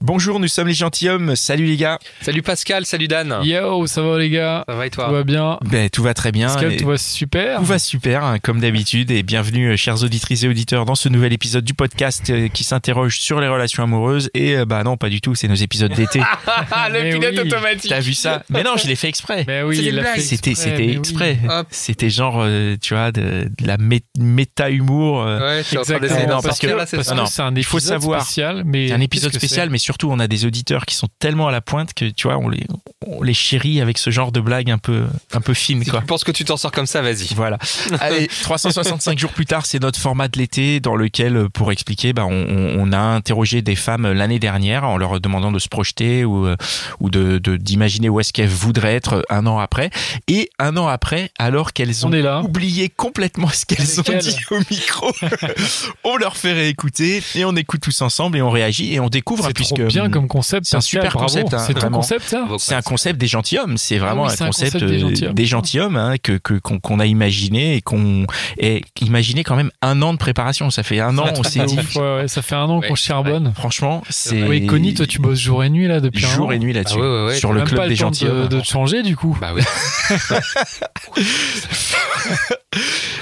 Bonjour, nous sommes les gentilshommes. Salut les gars. Salut Pascal, salut Dan. Yo, ça va les gars? Ça va et toi? Tout va bien? Ben, tout va très bien. Pascal, Et- tout va super Tout va super, hein, comme d'habitude, et bienvenue, euh, chers auditrices et auditeurs, dans ce nouvel épisode du podcast euh, qui s'interroge sur les relations amoureuses. Et euh, bah non, pas du tout, c'est nos épisodes d'été. Ah, le pilote oui. automatique. T'as vu ça? Mais non, je l'ai fait exprès. Mais oui, C'était, exprès, c'était oui. exprès. C'était genre, euh, tu vois, de, de la mé- méta-humour. euh, Ouais, Exactement, non, parce que- là, c'est parce que c'est un il faut épisode savoir. spécial, mais C'est un épisode spécial, mais surtout on a des auditeurs qui sont tellement à la pointe que tu vois, on les, on les chérit avec ce genre de blague un peu, un peu fine, Si quoi. tu penses que tu t'en sors comme ça, vas-y. Voilà. Allez, 365 jours plus tard, c'est notre format de l'été dans lequel, euh, pour expliquer, bah, on, a interrogé des femmes l'année dernière en leur demandant de se projeter ou, euh, ou de de- d'imaginer où est-ce qu'elles voudraient être un an après. Et un an après, alors qu'elles ont On est là. oublié complètement ce qu'elles ont dit au micro, on leur fait réécouter et on écoute tous ensemble et on réagit et on découvre puisque trop bien comme concept. c'est un super bravo. concept, hein, C'est ton concept, ça c'est un concept des gentilshommes, c'est vraiment Ah oui, un un concept, des euh, gentilshommes. des gentilshommes hein, que qu'on a imaginé et qu'on et imaginé quand même un an de préparation. Ça fait un an, on s'est dit. Ouais, ouais, ça fait un an Ouais, qu'on charbonne. Franchement, c'est Oui, Connie, toi, tu bosses jour et nuit là depuis un jour an. et nuit là-dessus Ah ouais, ouais, ouais, sur le club des gentilshommes. de, de te changer du coup. Bah oui.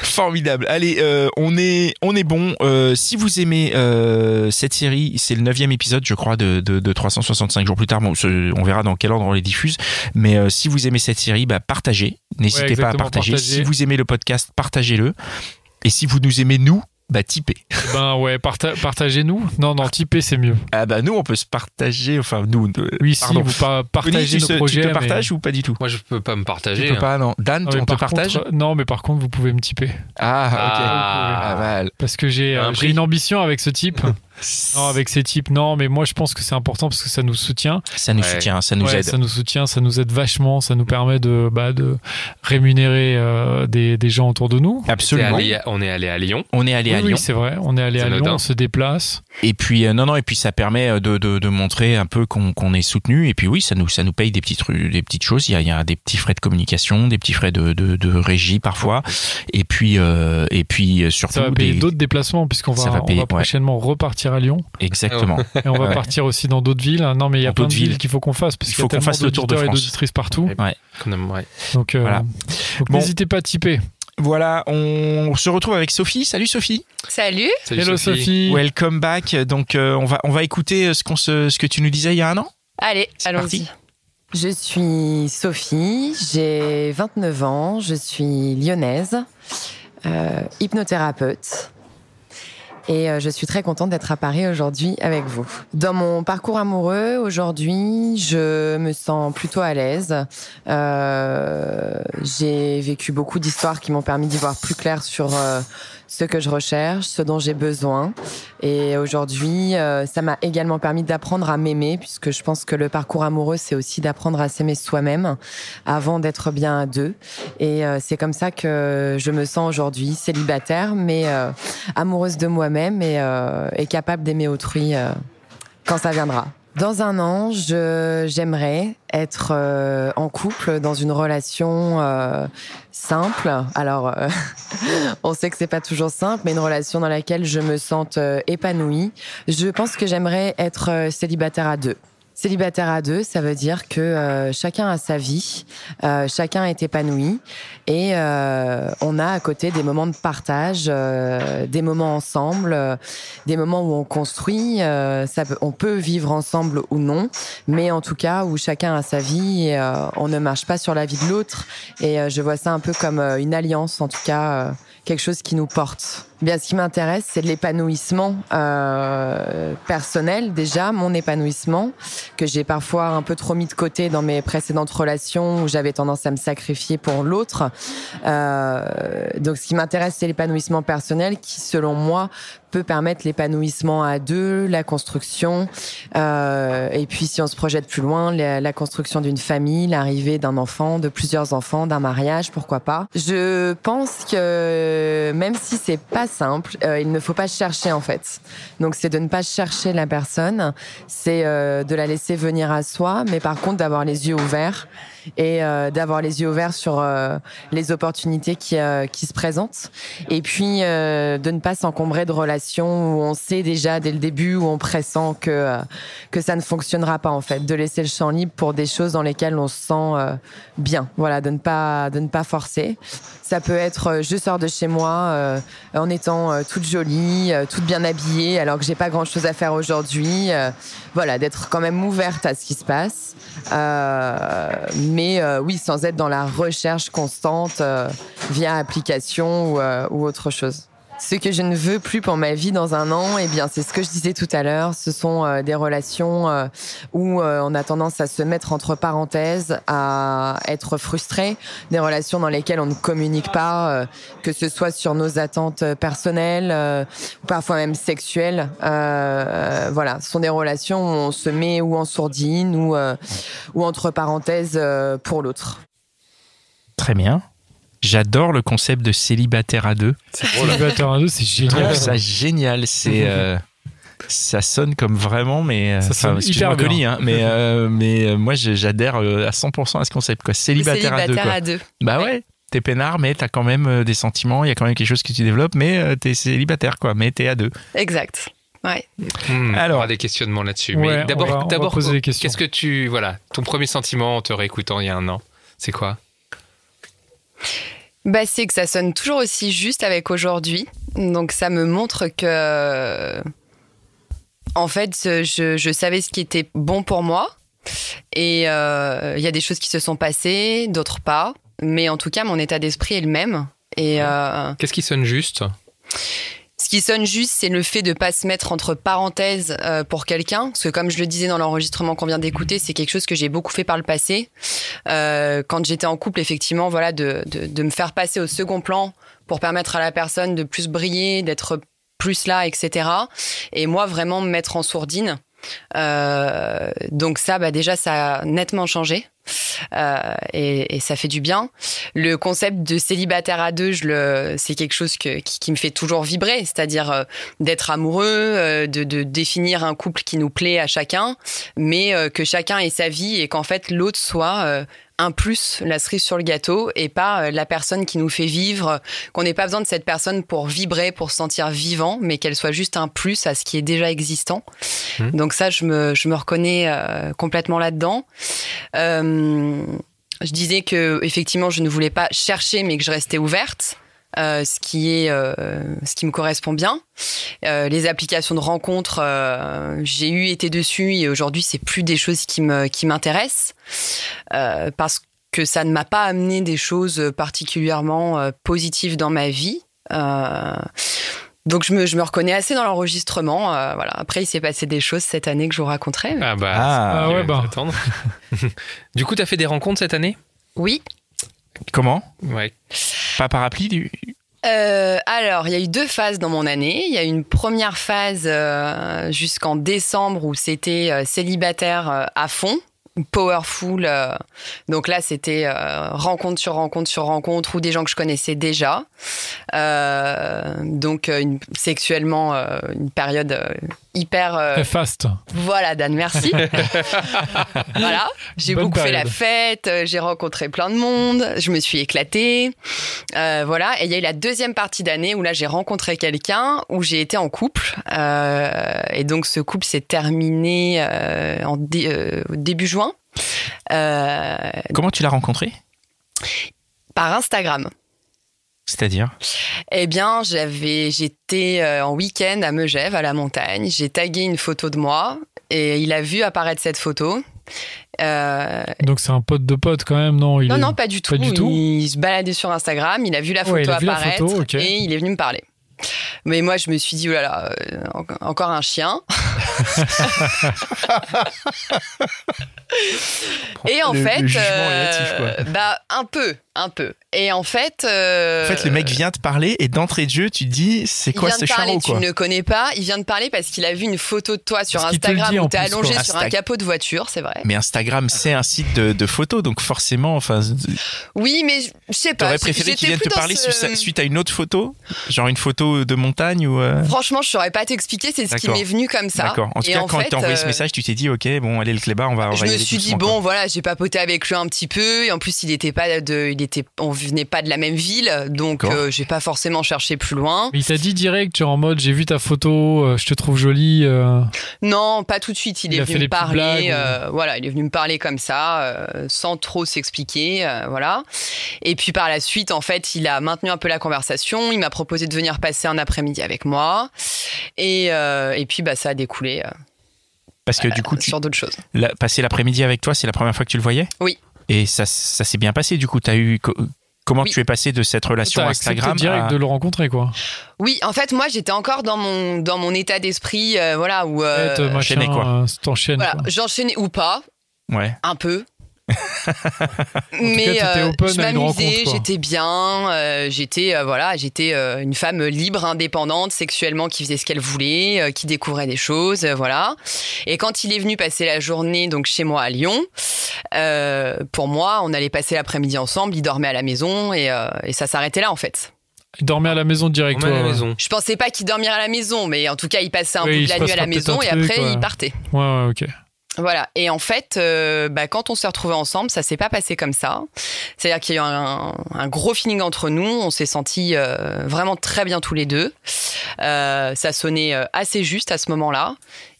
Formidable. Allez, euh, on est on est bon. Euh, si vous aimez euh, cette série, c'est le neuvième épisode, je crois, de, de, de 365 jours plus tard. Bon, ce- on verra dans quel ordre on les diffuse. Mais euh, si vous aimez cette série, bah, partagez. N'hésitez Ouais, pas à partager. Si vous aimez le podcast, partagez-le. Et si vous nous aimez nous, bah typez. Ben ouais, parta- partagez-nous. Non, non, typez, c'est mieux. Ah bah nous on peut se partager. Enfin nous. euh, Oui, pardon. si, vous pa- Connie, partagez tu, nos se- tu projets. te mais- partages ou pas du tout? Moi, je peux pas me Tu partager. peux hein. pas non. Dan, Non, on te par partage? contre- non, mais par contre, vous pouvez me typer. Ah ok. Ah. Pas mal. Parce que j'ai Un euh, une ambition avec ce type. non, avec ces types, non, mais moi je pense que c'est important parce que ça nous soutient. Ça nous Ouais. soutient, ça nous Ouais, aide. Ça nous soutient, ça nous aide vachement, ça nous permet de, bah, de rémunérer euh, des, des gens autour de nous. Absolument. allé- on est allé à Lyon. On est allé oui, à oui, Lyon. c'est vrai, on est allé à Lyon, on se déplace. Et puis euh, non non et puis ça permet euh, de, de, de montrer un peu qu'on est soutenu et puis oui ça nous ça nous paye des petites choses il y a, il y a des petits frais de communication des petits frais de, de, de régie parfois et puis euh, et puis surtout Ça va payer des- d'autres déplacements puisqu'on Ça va, va payer, on ouais. va prochainement repartir à Lyon exactement et on va Ouais. partir aussi dans d'autres villes. Non, mais il y a Dans plein de d'autres villes villes. qu'il faut qu'on fasse parce Il qu'il faut qu'on fasse le Tour de et France. d'auditrices partout. Ouais. Donc, euh, Voilà. donc Bon. n'hésitez pas à typer. voilà on se retrouve avec Sophie salut Sophie Salut. Salut Hello Sophie. welcome back donc euh, on va on va écouter euh, ce qu'on se ce que tu nous disais il y a un an Allez, allons-y. Je suis Sophie, j'ai 29 ans, je suis lyonnaise, euh, hypnothérapeute. Et euh, je suis très contente d'être à Paris aujourd'hui avec vous. Dans mon parcours amoureux, aujourd'hui, je me sens plutôt à l'aise. Euh, j'ai vécu beaucoup d'histoires qui m'ont permis d'y voir plus clair sur euh, ce que je recherche, ce dont j'ai besoin. Et aujourd'hui, euh, ça m'a également permis d'apprendre à m'aimer, puisque je pense que le parcours amoureux, c'est aussi d'apprendre à s'aimer soi-même avant d'être bien à deux. Et euh, c'est comme ça que je me sens aujourd'hui, célibataire, mais euh, amoureuse de moi-même et, euh, et capable d'aimer autrui euh, quand ça viendra. Dans un an, j'aimerais être euh, en couple dans une relation euh, simple. Alors, euh, on sait que c'est pas toujours simple, mais une relation dans laquelle je me sente euh, épanouie. Je pense que j'aimerais être euh, célibataire à deux. Célibataire à deux, ça veut dire que euh, chacun a sa vie, chacun est épanoui et euh, on a à côté des moments de partage, euh, des moments ensemble, euh, des moments où on construit. euh, ça peut- on peut vivre ensemble ou non, mais en tout cas où chacun a sa vie et euh, on ne marche pas sur la vie de l'autre. Et euh, je vois ça un peu comme une alliance, en tout cas quelque chose qui nous porte. Bien, ce qui m'intéresse, c'est l'épanouissement euh, personnel déjà, mon épanouissement que j'ai parfois un peu trop mis de côté dans mes précédentes relations où j'avais tendance à me sacrifier pour l'autre. Euh, donc, ce qui m'intéresse, c'est l'épanouissement personnel qui, selon moi, peut permettre l'épanouissement à deux, la construction, euh, et puis si on se projette plus loin, la, construction d'une famille, l'arrivée d'un enfant, de plusieurs enfants, d'un mariage, pourquoi pas. Je pense que même si c'est pas simple, euh, il ne faut pas chercher en fait. Donc c'est de ne pas chercher la personne, c'est euh, de la laisser venir à soi, mais par contre d'avoir les yeux ouverts et euh, d'avoir les yeux ouverts sur euh, les opportunités qui, euh, qui se présentent. Et puis euh, de ne pas s'encombrer de relations où on sait déjà dès le début, où on pressent que, euh, que ça ne fonctionnera pas en fait. De laisser le champ libre pour des choses dans lesquelles on se sent euh, bien. Voilà, de ne pas, de ne pas forcer. Ça peut être je sors de chez moi en étant toute jolie, toute bien habillée, alors que j'ai pas grand chose à faire aujourd'hui. Voilà, d'être quand même ouverte à ce qui se passe. Euh, mais euh, oui, sans être dans la recherche constante euh, via application ou, euh, ou autre chose. Ce que je ne veux plus pour ma vie dans un an, eh bien, c'est ce que je disais tout à l'heure. Ce sont euh, des relations euh, où euh, on a tendance à se mettre entre parenthèses, à être frustré, des relations dans lesquelles on ne communique pas, que ce soit sur nos attentes personnelles, ou parfois même sexuelles. Voilà, ce sont des relations où on se met ou en sourdine ou, ou entre parenthèses pour l'autre. Très bien. J'adore le concept de célibataire à deux. Célibataire à deux, c'est Je trouve génial. ça génial. C'est euh, ça sonne comme vraiment, mais euh, Ça sonne hyper bien. Connie, hein, mais euh, mais euh, moi je- euh, à 100% à ce concept quoi. Célibataire, à deux. Quoi. deux. Bah ouais. T'es peinard, mais t'as quand même des sentiments. Il y a quand même quelque chose que tu développes, mais t'es célibataire quoi. Mais t'es à deux. Exact. Ouais. Hmm, Alors. on aura des questionnements là-dessus. Ouais, mais d'abord, d'abord, poser des questions. qu'est-ce que tu, voilà, ton premier sentiment en te réécoutant il y a un an, c'est quoi? Bah, c'est que ça sonne toujours aussi juste avec aujourd'hui. Donc, ça me montre que, en fait, je, je savais ce qui était bon pour moi. Et euh, il y a des choses qui se sont passées, d'autres pas. Mais en tout cas, mon état d'esprit est le même. Et euh, Qu'est-ce qui sonne juste? Ce qui sonne juste, c'est le fait de pas se mettre entre parenthèses euh, pour quelqu'un, parce que comme je le disais dans l'enregistrement qu'on vient d'écouter, c'est quelque chose que j'ai beaucoup fait par le passé. Euh, quand j'étais en couple, effectivement, voilà, de, de, de me faire passer au second plan pour permettre à la personne de plus briller, d'être plus là, etc. Et moi, vraiment me mettre en sourdine. Euh, donc ça, bah déjà, ça a nettement changé. Euh, et, et ça fait du bien. Le concept de célibataire à deux, je le, c'est quelque chose que, qui, qui me fait toujours vibrer, c'est-à-dire euh, d'être amoureux, euh, de, de définir un couple qui nous plaît à chacun, mais euh, que chacun ait sa vie et qu'en fait l'autre soit euh, un plus, la cerise sur le gâteau, et pas euh, la personne qui nous fait vivre, qu'on n'ait pas besoin de cette personne pour vibrer, pour se sentir vivant, mais qu'elle soit juste un plus à ce qui est déjà existant. Mmh. Donc ça, je me, je me reconnais euh, complètement là-dedans. Euh, je disais que effectivement, je ne voulais pas chercher, mais que je restais ouverte. Euh, ce qui est euh, ce qui me correspond bien. Euh, les applications de rencontres, euh, j'ai eu été dessus et aujourd'hui c'est plus des choses qui me qui m'intéressent euh, parce que ça ne m'a pas amené des choses particulièrement euh, positives dans ma vie. Euh, donc je me, je me reconnais assez dans l'enregistrement. euh, voilà. Après il s'est passé des choses cette année que je vous raconterai. mais- Ah bah, Ah, c'est- ouais, bah. attendre. du coup, t'as fait des rencontres cette année? Oui. Comment Ouais. Pas par appli du... Euh, alors, il y a eu deux phases dans mon année. Il y a eu une première phase euh, jusqu'en décembre où c'était euh, célibataire euh, à fond, powerful. euh, donc là, c'était euh, rencontre sur rencontre sur rencontre ou des gens que je connaissais déjà. Euh, donc euh, une, sexuellement euh, une période euh, hyper euh, Très fast. voilà, Dan, merci. voilà, j'ai beaucoup fait la fête, euh, j'ai rencontré plein de monde, je me suis éclatée. Euh, voilà, et il y a eu la deuxième partie d'année où là j'ai rencontré quelqu'un, où j'ai été en couple. Euh, et donc ce couple s'est terminé euh, en dé- euh, début juin euh, Comment tu l'as rencontré? Par Instagram. C'est-à-dire Eh bien, j'avais, j'étais euh, en week-end à Megève, à la montagne. J'ai tagué une photo de moi et il a vu apparaître cette photo. Euh, Donc c'est un pote de pote quand même, non? Il non, est- non, pas du tout. pas du tout? Il se baladait sur Instagram, il a vu la photo Ouais, il a vu la apparaître photo, et il est venu me parler. Mais moi, je me suis dit, oh là là, euh, en- encore un chien. Et en Le- fait, le jugement relatif, quoi. euh, bah un peu, un peu. Et en fait, euh, En fait, le mec vient te parler et d'entrée de jeu, tu te dis, c'est quoi ce charreau, tu ne connais pas. Il vient de parler parce qu'il a vu une photo de toi sur Parce Instagram où t'es allongé quoi. sur un capot de voiture, c'est vrai. Mais Instagram, c'est un site de, de photos, donc forcément, enfin, Oui, mais je- sais pas. t'aurais préféré qu'il vienne te parler ce- suite à une autre photo, genre une photo de montagne ou. euh, Franchement, je saurais pas t'expliquer. C'est ce qui m'est venu comme ça. D'accord. En tout Et cas, quand il fait, t'a envoyé ce euh, message, tu t'es dit, ok, bon, allez le clébard, on va. on je va me suis dit quoi. bon voilà j'ai papoté avec lui un petit peu et en plus il était pas de il était on venait pas de la même ville donc euh, j'ai pas forcément cherché plus loin Mais il t'a dit direct, genre en mode j'ai vu ta photo, euh, je te trouve jolie. euh. non pas tout de suite il, Il est venu me parler blagues, ou- voilà il est venu me parler comme ça euh, sans trop s'expliquer euh, voilà et puis par la suite en fait il a maintenu un peu la conversation il m'a proposé de venir passer un après-midi avec moi et euh, et puis bah ça a découlé euh, Parce que du coup, tu, sur d'autres choses la- passer l'après-midi avec toi, c'est la première fois que tu le voyais? Oui. Et ça, ça s'est bien passé, du coup, t'as eu. co- Comment Oui. tu es passé de cette relation Instagram direct à- de le rencontrer, quoi. oui en fait moi j'étais encore dans mon dans mon état d'esprit euh, voilà où euh, machin, quoi. euh, Voilà, quoi. j'enchaînais ou pas, Ouais. un peu. cas, Mais t'étais euh, je m'amusais, j'étais bien, euh, j'étais euh, voilà, j'étais euh, une femme libre, indépendante, sexuellement qui faisait ce qu'elle voulait, euh, qui découvrait des choses, euh, voilà. Et quand il est venu passer la journée donc chez moi à Lyon, euh, pour moi, on allait passer l'après-midi ensemble. Il dormait à la maison et, euh, et ça s'arrêtait là en fait. Il dormait à la maison direct, On est à toi, la ouais. maison. Je pensais pas qu'il dormirait à la maison, mais en tout cas, il passait un Oui, bout de la nuit à la maison et truc, après ouais. il partait. Ouais, ouais, ok. Voilà. Et en fait, euh, bah, quand on s'est retrouvés ensemble, ça s'est pas passé comme ça. C'est-à-dire qu'il y a eu un, un gros feeling entre nous. On s'est sentis euh, vraiment très bien tous les deux. Euh, ça sonnait assez juste à ce moment-là.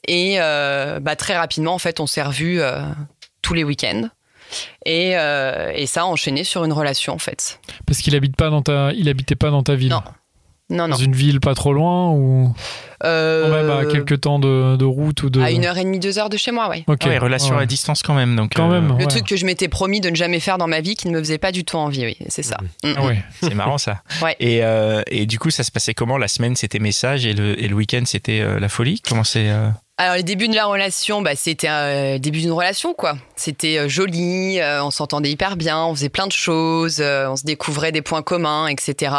Et bah, très rapidement, en fait, on s'est revus tous les week-ends. Et, et ça a enchaîné sur une relation, en fait. Parce qu'il habite pas dans ta, il habitait pas dans ta ville. Non. Non, non. Dans une ville pas trop loin ou Euh, même à quelques temps de, de route ou de. à une heure et demie, deux heures de chez moi, oui. Ok. Ah Ouais, relation Ouais. à distance quand même. Donc, Quand euh, même. Le ouais. truc que je m'étais promis de ne jamais faire dans ma vie, qui ne me faisait pas du tout envie, oui, c'est ça. Mm. Ah ouais. C'est marrant ça. Ouais. Et, euh, et du coup, ça se passait comment? La semaine, c'était message et le, et le week-end, c'était euh, la folie? Comment c'est euh, Alors, le début de la relation, bah, c'était euh, le début d'une relation, quoi. C'était euh, joli, euh, on s'entendait hyper bien, on faisait plein de choses, euh, on se découvrait des points communs, etc.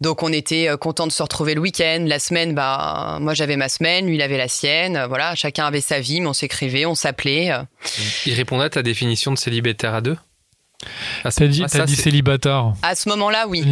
Donc, on était euh, content de se retrouver le week-end. La semaine, bah, moi, j'avais ma semaine, lui, il avait la sienne. Euh, Voilà, chacun avait sa vie, mais on s'écrivait, on s'appelait. euh. Il répondait à ta définition de célibataire à deux? T'as dit, ah, t'as ça, dit célibataire. À ce moment-là, oui.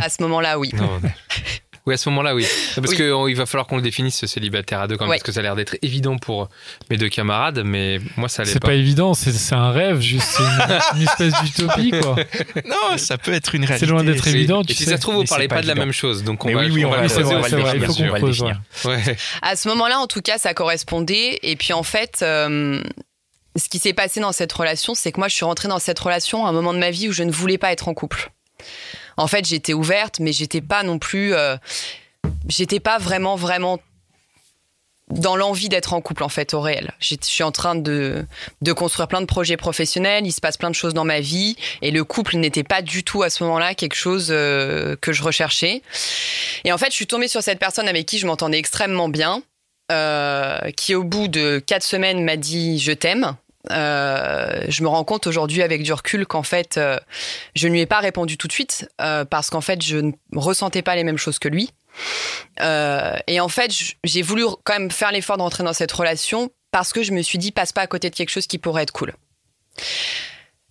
À ce moment-là, oui. Non, mais- Oui, à ce moment-là, oui. Parce Oui. qu'il va falloir qu'on le définisse, ce célibataire à deux, quand même, Ouais. parce que ça a l'air d'être évident pour mes deux camarades, mais moi, ça l'est C'est pas. pas évident, c'est c'est un rêve, juste une, une espèce d'utopie, quoi. Non, ça peut être une réalité. C'est loin d'être C'est- évident, Et tu si sais. ça se trouve, vous parlez pas, pas de la même chose, donc on Mais va, oui, oui, on va va, on vrai, va on le définir, va. Ouais. À ce moment-là, en tout cas, ça correspondait. Et puis en fait, euh, ce qui s'est passé dans cette relation, c'est que moi, je suis rentrée dans cette relation à un moment de ma vie où je ne voulais pas être en couple. En fait, j'étais ouverte, mais j'étais pas non plus. euh, j'étais pas vraiment, vraiment dans l'envie d'être en couple en fait au réel. Je suis en train de, de construire plein de projets professionnels, il se passe plein de choses dans ma vie et le couple n'était pas du tout à ce moment-là quelque chose euh, que je recherchais. Et en fait, je suis tombée sur cette personne avec qui je m'entendais extrêmement bien, euh, qui au bout de quatre semaines m'a dit je t'aime. Euh, je me rends compte aujourd'hui avec du recul qu'en fait, euh, je ne lui ai pas répondu tout de suite euh, parce qu'en fait, je ne ressentais pas les mêmes choses que lui. Et en fait, j'ai voulu quand même faire l'effort de rentrer dans cette relation parce que je me suis dit passe pas à côté de quelque chose qui pourrait être cool.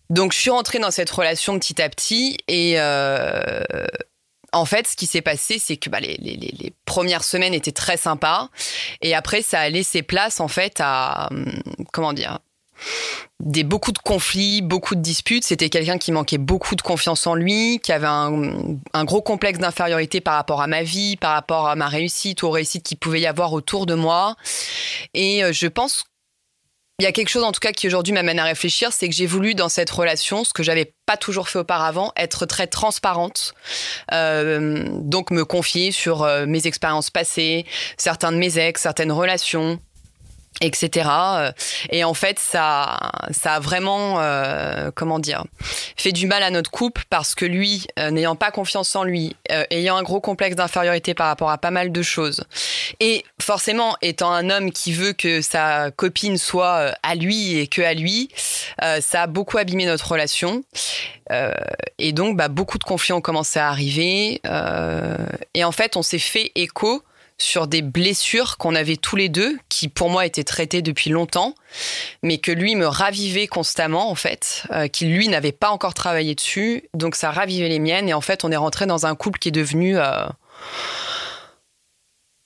Donc, je suis rentrée dans cette relation petit à petit et en fait, ce qui s'est passé, c'est que bah, les- les premières semaines étaient très sympas et après, ça a laissé place en fait à hum, comment dire des beaucoup de conflits, beaucoup de disputes. C'était quelqu'un qui manquait beaucoup de confiance en lui, qui avait un, gros complexe d'infériorité par rapport à ma vie, par rapport à ma réussite, aux réussites qu'il pouvait y avoir autour de moi. Et euh, je pense il y a quelque chose en tout cas qui aujourd'hui m'amène à réfléchir, c'est que j'ai voulu dans cette relation, ce que j'avais pas toujours fait auparavant, être très transparente, Euh, donc me confier sur euh, mes expériences passées, certains de mes ex, certaines relations, etc. Et en fait, ça, ça a vraiment, euh, comment dire, fait du mal à notre couple parce que lui, euh, n'ayant pas confiance en lui, euh, ayant un gros complexe d'infériorité par rapport à pas mal de choses, et forcément étant un homme qui veut que sa copine soit à lui et que à lui, ça a beaucoup abîmé notre relation. et donc, bah, beaucoup de conflits ont commencé à arriver. et en fait, on s'est fait écho sur des blessures qu'on avait tous les deux, qui pour moi étaient traitées depuis longtemps, mais que lui me ravivait constamment en fait, euh, qui lui n'avait pas encore travaillé dessus, donc ça ravivait les miennes. Et en fait on est rentré dans un couple qui est devenu euh,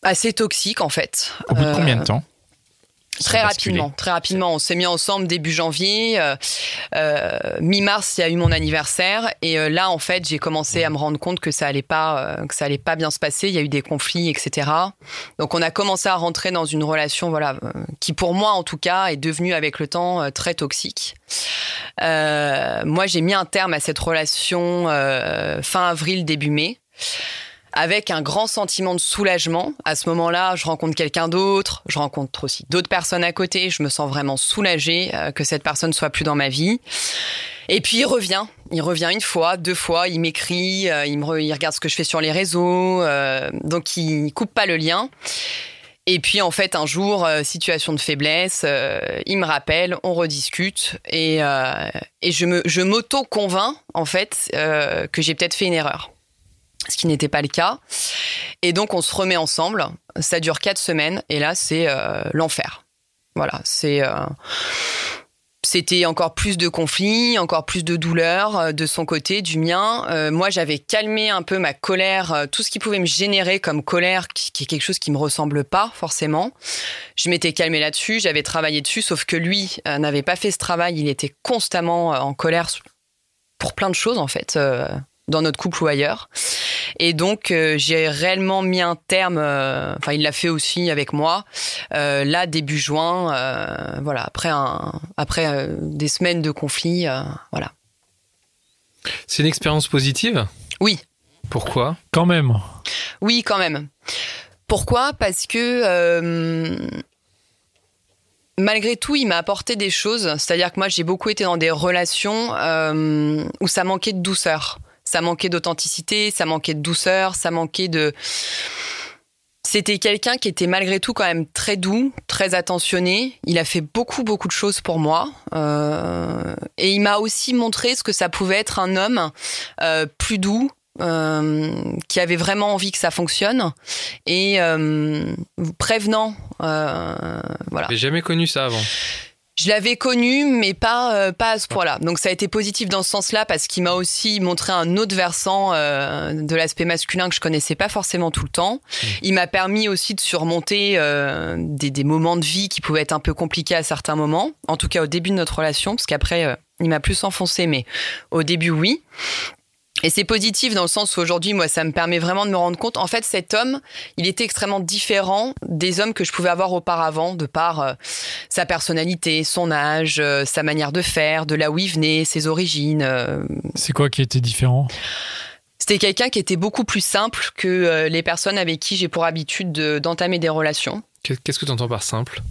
assez toxique en fait. Au bout de combien de euh, temps? Très rapidement, très rapidement. On s'est mis ensemble début janvier. Euh, euh, Mi-mars, il y a eu mon anniversaire. Et euh, là, en fait, j'ai commencé à me rendre compte que ça allait pas, que ça allait pas bien se passer. Il y a eu des conflits, etc. Donc, on a commencé à rentrer dans une relation, voilà, qui pour moi, en tout cas, est devenue avec le temps très toxique. moi, j'ai mis un terme à cette relation fin avril, début mai avec un grand sentiment de soulagement. À ce moment-là, je rencontre quelqu'un d'autre, je rencontre aussi d'autres personnes à côté, je me sens vraiment soulagée euh, que cette personne soit plus dans ma vie. Et puis il revient, il revient une fois, deux fois, il m'écrit, euh, il, me regarde ce que je fais sur les réseaux, euh, donc il coupe pas le lien. Et puis en fait un jour, situation de faiblesse, il me rappelle, on rediscute et, et je me je m'auto convainc en fait que j'ai peut-être fait une erreur ce qui n'était pas le cas. Et donc on se remet ensemble. Ça dure quatre semaines et là c'est euh, l'enfer. Voilà, euh, c'était encore plus de conflits, encore plus de douleurs euh, de son côté, du mien. moi, j'avais calmé un peu ma colère, tout ce qui pouvait me générer comme colère, qui, est quelque chose qui me ressemble pas forcément. Je m'étais calmée là-dessus, j'avais travaillé dessus, sauf que lui n'avait pas fait ce travail. Il était constamment en colère pour plein de choses en fait dans notre couple ou ailleurs. Et donc euh, j'ai réellement mis un terme. Euh, enfin, il l'a fait aussi avec moi. Euh, là, début juin, voilà, après un, après des semaines de conflit, voilà. C'est une expérience positive? Oui. Pourquoi? Quand même. Oui, quand même. Pourquoi? Parce que malgré tout, il m'a apporté des choses. C'est-à-dire que moi, j'ai beaucoup été dans des relations où ça manquait de douceur ça manquait d'authenticité, ça manquait de douceur, ça manquait de... C'était quelqu'un qui était malgré tout quand même très doux, très attentionné. Il a fait beaucoup, beaucoup de choses pour moi. Euh, et il m'a aussi montré ce que ça pouvait être un homme euh, plus doux, euh, qui avait vraiment envie que ça fonctionne et prévenant. voilà. J'ai jamais connu ça avant. Je l'avais connu, mais pas euh, pas à ce point-là. Donc ça a été positif dans ce sens-là parce qu'il m'a aussi montré un autre versant euh, de l'aspect masculin que je connaissais pas forcément tout le temps. Mmh. Il m'a permis aussi de surmonter euh, des, des, moments de vie qui pouvaient être un peu compliqués à certains moments. En tout cas au début de notre relation, parce qu'après il m'a plus enfoncé, mais au début oui. Et c'est positif dans le sens où aujourd'hui, moi, ça me permet vraiment de me rendre compte. En fait, cet homme, il était extrêmement différent des hommes que je pouvais avoir auparavant, de par euh, sa personnalité, son âge, euh, sa manière de faire, de là où il venait, ses origines. Euh. C'est quoi qui était différent? C'était quelqu'un qui était beaucoup plus simple que les personnes avec qui j'ai pour habitude d'entamer des relations. Qu'est-ce que tu entends par simple?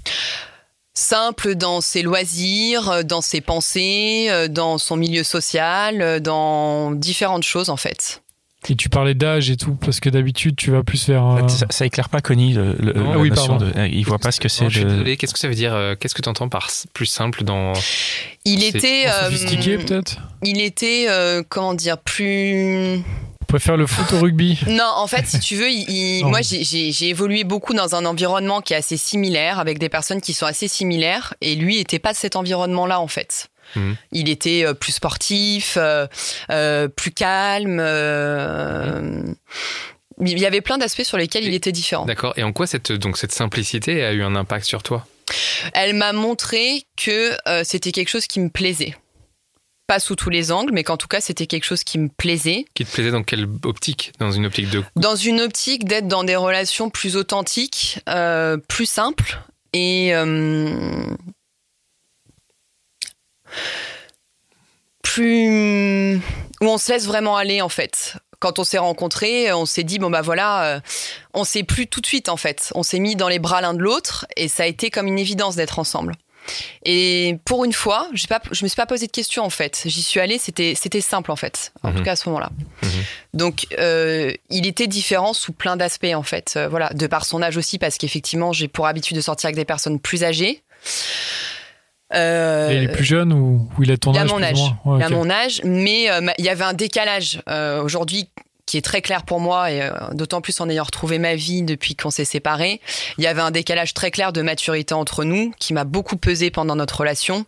Simple dans ses loisirs, euh, dans ses pensées, euh, dans son milieu social, euh, dans différentes choses en fait. Et tu parlais d'âge et tout, parce que d'habitude, tu vas plus faire. Ça, ça, éclaire pas Connie, le, ah oui, notion de, il voit pas ce que c'est. Je suis désolé, qu'est-ce que ça veut dire Qu'est-ce que tu entends par plus simple dans. Il était. sophistiqué, peut-être? Il était, comment dire, plus préfère le foot au rugby Non, en fait, si tu veux, moi, j'ai évolué beaucoup dans un environnement qui est assez similaire, avec des personnes qui sont assez similaires, et lui n'était pas de cet environnement-là, en fait. Mhm. Il était euh, plus sportif, euh, euh, plus calme. Il y avait plein d'aspects sur lesquels il était différent. D'accord. Et en quoi cette, donc, cette simplicité a eu un impact sur toi? Elle m'a montré que c'était quelque chose qui me plaisait pas sous tous les angles, mais qu'en tout cas, c'était quelque chose qui me plaisait. Qui te plaisait dans quelle optique? Dans une optique de Dans une optique d'être dans des relations plus authentiques, euh, plus simples et euh, plus où on se laisse vraiment aller en fait quand on s'est rencontrés, on s'est dit bon bah voilà, euh, on s'est plus tout de suite en fait. On s'est mis dans les bras l'un de l'autre et ça a été comme une évidence d'être ensemble. Et pour une fois, je ne me suis pas posé de questions en fait. J'y suis allée, c'était simple en fait. En Mhm. tout cas à ce moment-là. Mhm. Donc euh, il était différent sous plein d'aspects en fait. Euh, voilà, de par son âge aussi parce qu'effectivement j'ai pour habitude de sortir avec des personnes plus âgées. Euh, il est plus jeune ou, ou il a ton il a âge mon plus ou âge. moins? Ouais, Il a ok. mon âge, mais euh, ma- il y avait un décalage euh, aujourd'hui qui est très clair pour moi, et euh, d'autant plus en ayant retrouvé ma vie depuis qu'on s'est séparés. Il y avait un décalage très clair de maturité entre nous qui m'a beaucoup pesé pendant notre relation.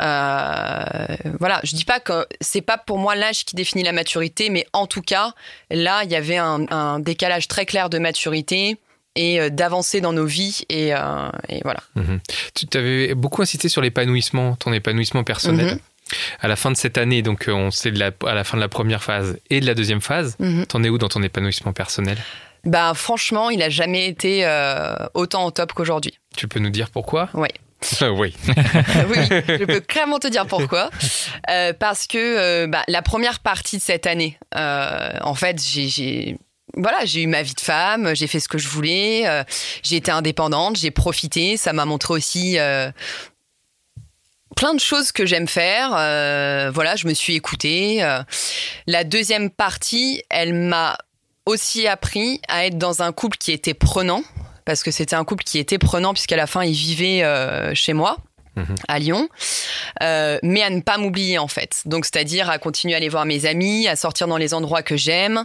Euh, voilà, je dis pas que c'est pas pour moi l'âge qui définit la maturité, mais en tout cas, là, il y avait un, un décalage très clair de maturité et euh, d'avancer dans nos vies, et, euh, et voilà. Mhm. Tu t'avais beaucoup insisté sur l'épanouissement, ton épanouissement personnel. Mhm. À la fin de cette année, donc euh, on sait de la, à la fin de la première phase et de la deuxième phase, Mhm. t'en es où dans ton épanouissement personnel? Bah, franchement, il a jamais été euh, autant au top qu'aujourd'hui. Tu peux nous dire pourquoi? Ah oui. oui, oui, je peux clairement te dire pourquoi. Euh, parce que euh, bah, la première partie de cette année, euh, en fait, j'ai, j'ai- voilà, j'ai eu ma vie de femme, j'ai fait ce que je voulais, euh, j'ai été indépendante, j'ai profité. Ça m'a montré aussi euh, plein de choses que j'aime faire. euh, voilà, je me suis écoutée. euh. La deuxième partie, elle m'a aussi appris à être dans un couple qui était prenant. Parce que c'était un couple qui était prenant, puisqu'à la fin, il vivait euh, chez moi À Lyon, euh, mais à ne pas m'oublier en fait. Donc c'est-à-dire à continuer à aller voir mes amis, à sortir dans les endroits que j'aime,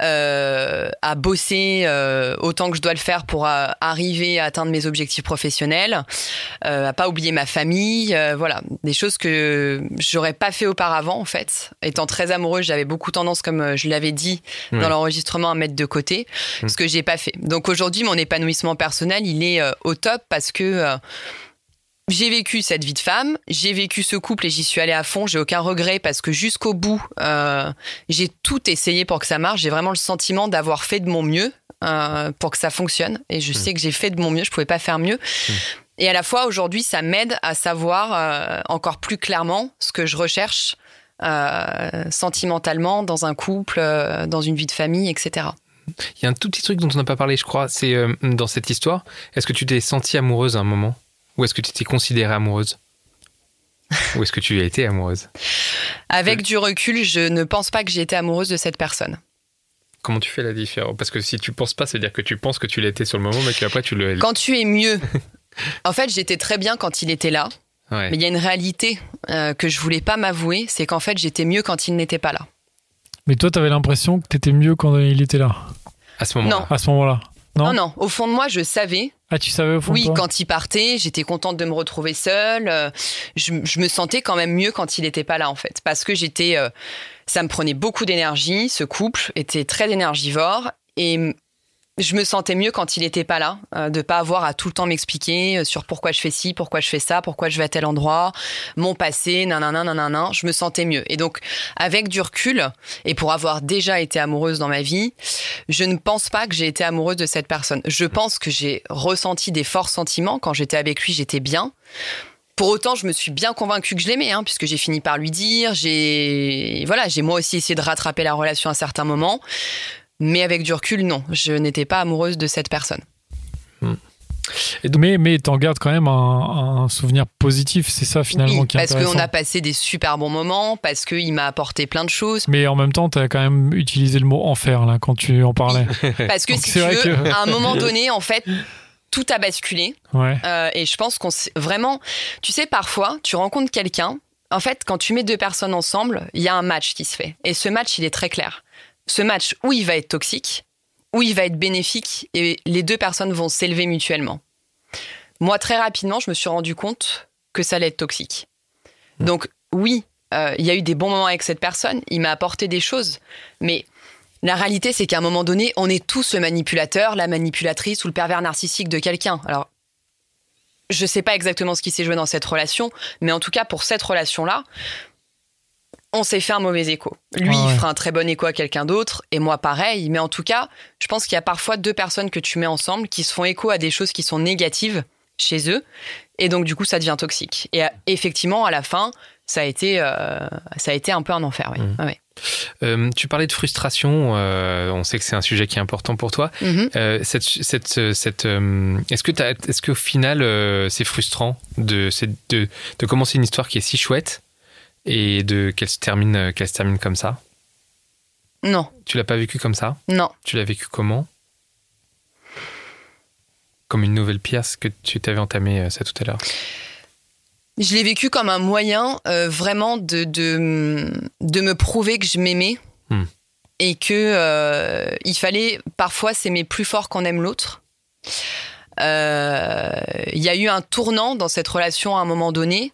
euh, à bosser euh, autant que je dois le faire pour arriver à atteindre mes objectifs professionnels, à pas oublier ma famille, voilà, des choses que j'aurais pas fait auparavant en fait. Étant très amoureuse, j'avais beaucoup tendance, comme je l'avais dit Ouais. dans l'enregistrement, à mettre de côté, ce que j'ai pas fait. Donc aujourd'hui, mon épanouissement personnel, il est au top parce que j'ai vécu cette vie de femme, j'ai vécu ce couple et j'y suis allée à fond. J'ai aucun regret parce que jusqu'au bout, euh, j'ai tout essayé pour que ça marche. J'ai vraiment le sentiment d'avoir fait de mon mieux euh, pour que ça fonctionne. Et je sais que j'ai fait de mon mieux. Je pouvais pas faire mieux. Et à la fois, aujourd'hui, ça m'aide à savoir euh, encore plus clairement ce que je recherche sentimentalement dans un couple, dans une vie de famille, etc. Il y a un tout petit truc dont on n'a pas parlé, je crois, c'est dans cette histoire. Est-ce que tu t'es sentie amoureuse à un moment? Ou est-ce que tu t'es considérée amoureuse Ou est-ce que tu as été amoureuse Avec du recul, je ne pense pas que j'ai été amoureuse de cette personne. Comment tu fais la différence? Parce que si tu penses pas, c'est-à-dire que tu penses que tu l'étais sur le moment, mais qu'après tu le. Quand tu es mieux, en fait, j'étais très bien quand il était là. Ouais. Mais il y a une réalité euh, que je voulais pas m'avouer, c'est qu'en fait, j'étais mieux quand il n'était pas là. Mais toi, t'avais l'impression que t'étais mieux quand il était là, À ce moment-là. Non. à ce moment-là. Non? Non, non, au fond de moi, je savais. Ah, tu savais au fond de Oui, toi quand il partait, j'étais contente de me retrouver seule. euh, Je, je me sentais quand même mieux quand il n'était pas là, en fait. Parce que j'étais. euh, ça me prenait beaucoup d'énergie. Ce couple était très énergivore. Et je me sentais mieux quand il n'était pas là, euh, de pas avoir à tout le temps m'expliquer euh, sur pourquoi je fais ci, pourquoi je fais ça, pourquoi je vais à tel endroit, mon passé, nanana, nanana. Je me sentais mieux. Et donc, avec du recul, et pour avoir déjà été amoureuse dans ma vie, je ne pense pas que j'ai été amoureuse de cette personne. Je pense que j'ai ressenti des forts sentiments. Quand j'étais avec lui, j'étais bien. Pour autant, je me suis bien convaincue que je l'aimais, hein, puisque j'ai fini par lui dire. J'ai voilà, j'ai moi aussi essayé de rattraper la relation à certains moments. Mais avec du recul, non, je n'étais pas amoureuse de cette personne. Mais, mais t'en gardes quand même un, un souvenir positif, c'est ça finalement Oui, qui est parce qu'on a passé des super bons moments, parce qu'il m'a apporté plein de choses. Mais en même temps, t'as quand même utilisé le mot enfer là quand tu en parlais. Parce que Donc si tu veux, que- à un moment donné, en fait, tout a basculé. Ouais. Euh, et je pense qu'on s'est- vraiment, tu sais, parfois, tu rencontres quelqu'un. En fait, quand tu mets deux personnes ensemble, il y a un match qui se fait. Et ce match, il est très clair. Ce match où il va être toxique, où il va être bénéfique, et les deux personnes vont s'élever mutuellement. Moi, très rapidement, je me suis rendu compte que ça allait être toxique. Donc, oui, euh, il y a eu des bons moments avec cette personne. Il m'a apporté des choses, mais la réalité, c'est qu'à un moment donné, on est tous le manipulateur, la manipulatrice ou le pervers narcissique de quelqu'un. Alors, je sais pas exactement ce qui s'est joué dans cette relation, mais en tout cas, pour cette relation-là, on s'est fait un mauvais écho. Lui, Ah ouais. il fera un très bon écho à quelqu'un d'autre, et moi, pareil. Mais en tout cas, je pense qu'il y a parfois deux personnes que tu mets ensemble qui se font écho à des choses qui sont négatives chez eux, et donc, du coup, ça devient toxique. Et euh, effectivement, à la fin, ça a été, euh, ça a été un peu un enfer, oui. Ouais. Euh, tu parlais de frustration. euh, on sait que c'est un sujet qui est important pour toi. Cette, cette, cette, euh, est-ce que est-ce qu'au final c'est frustrant de, c'est de de commencer une histoire qui est si chouette et de qu'elle se termine euh, qu'elle se termine comme ça Non, Tu l'as pas vécu comme ça non. Tu l'as vécu comment Comme une nouvelle pièce que tu t'avais entamé euh, ça tout à l'heure. Je l'ai vécu comme un moyen euh, vraiment de, de, de me prouver que je m'aimais Hmm. et que euh, il fallait parfois s'aimer plus fort qu'on aime l'autre. Euh, Il y a eu un tournant dans cette relation à un moment donné.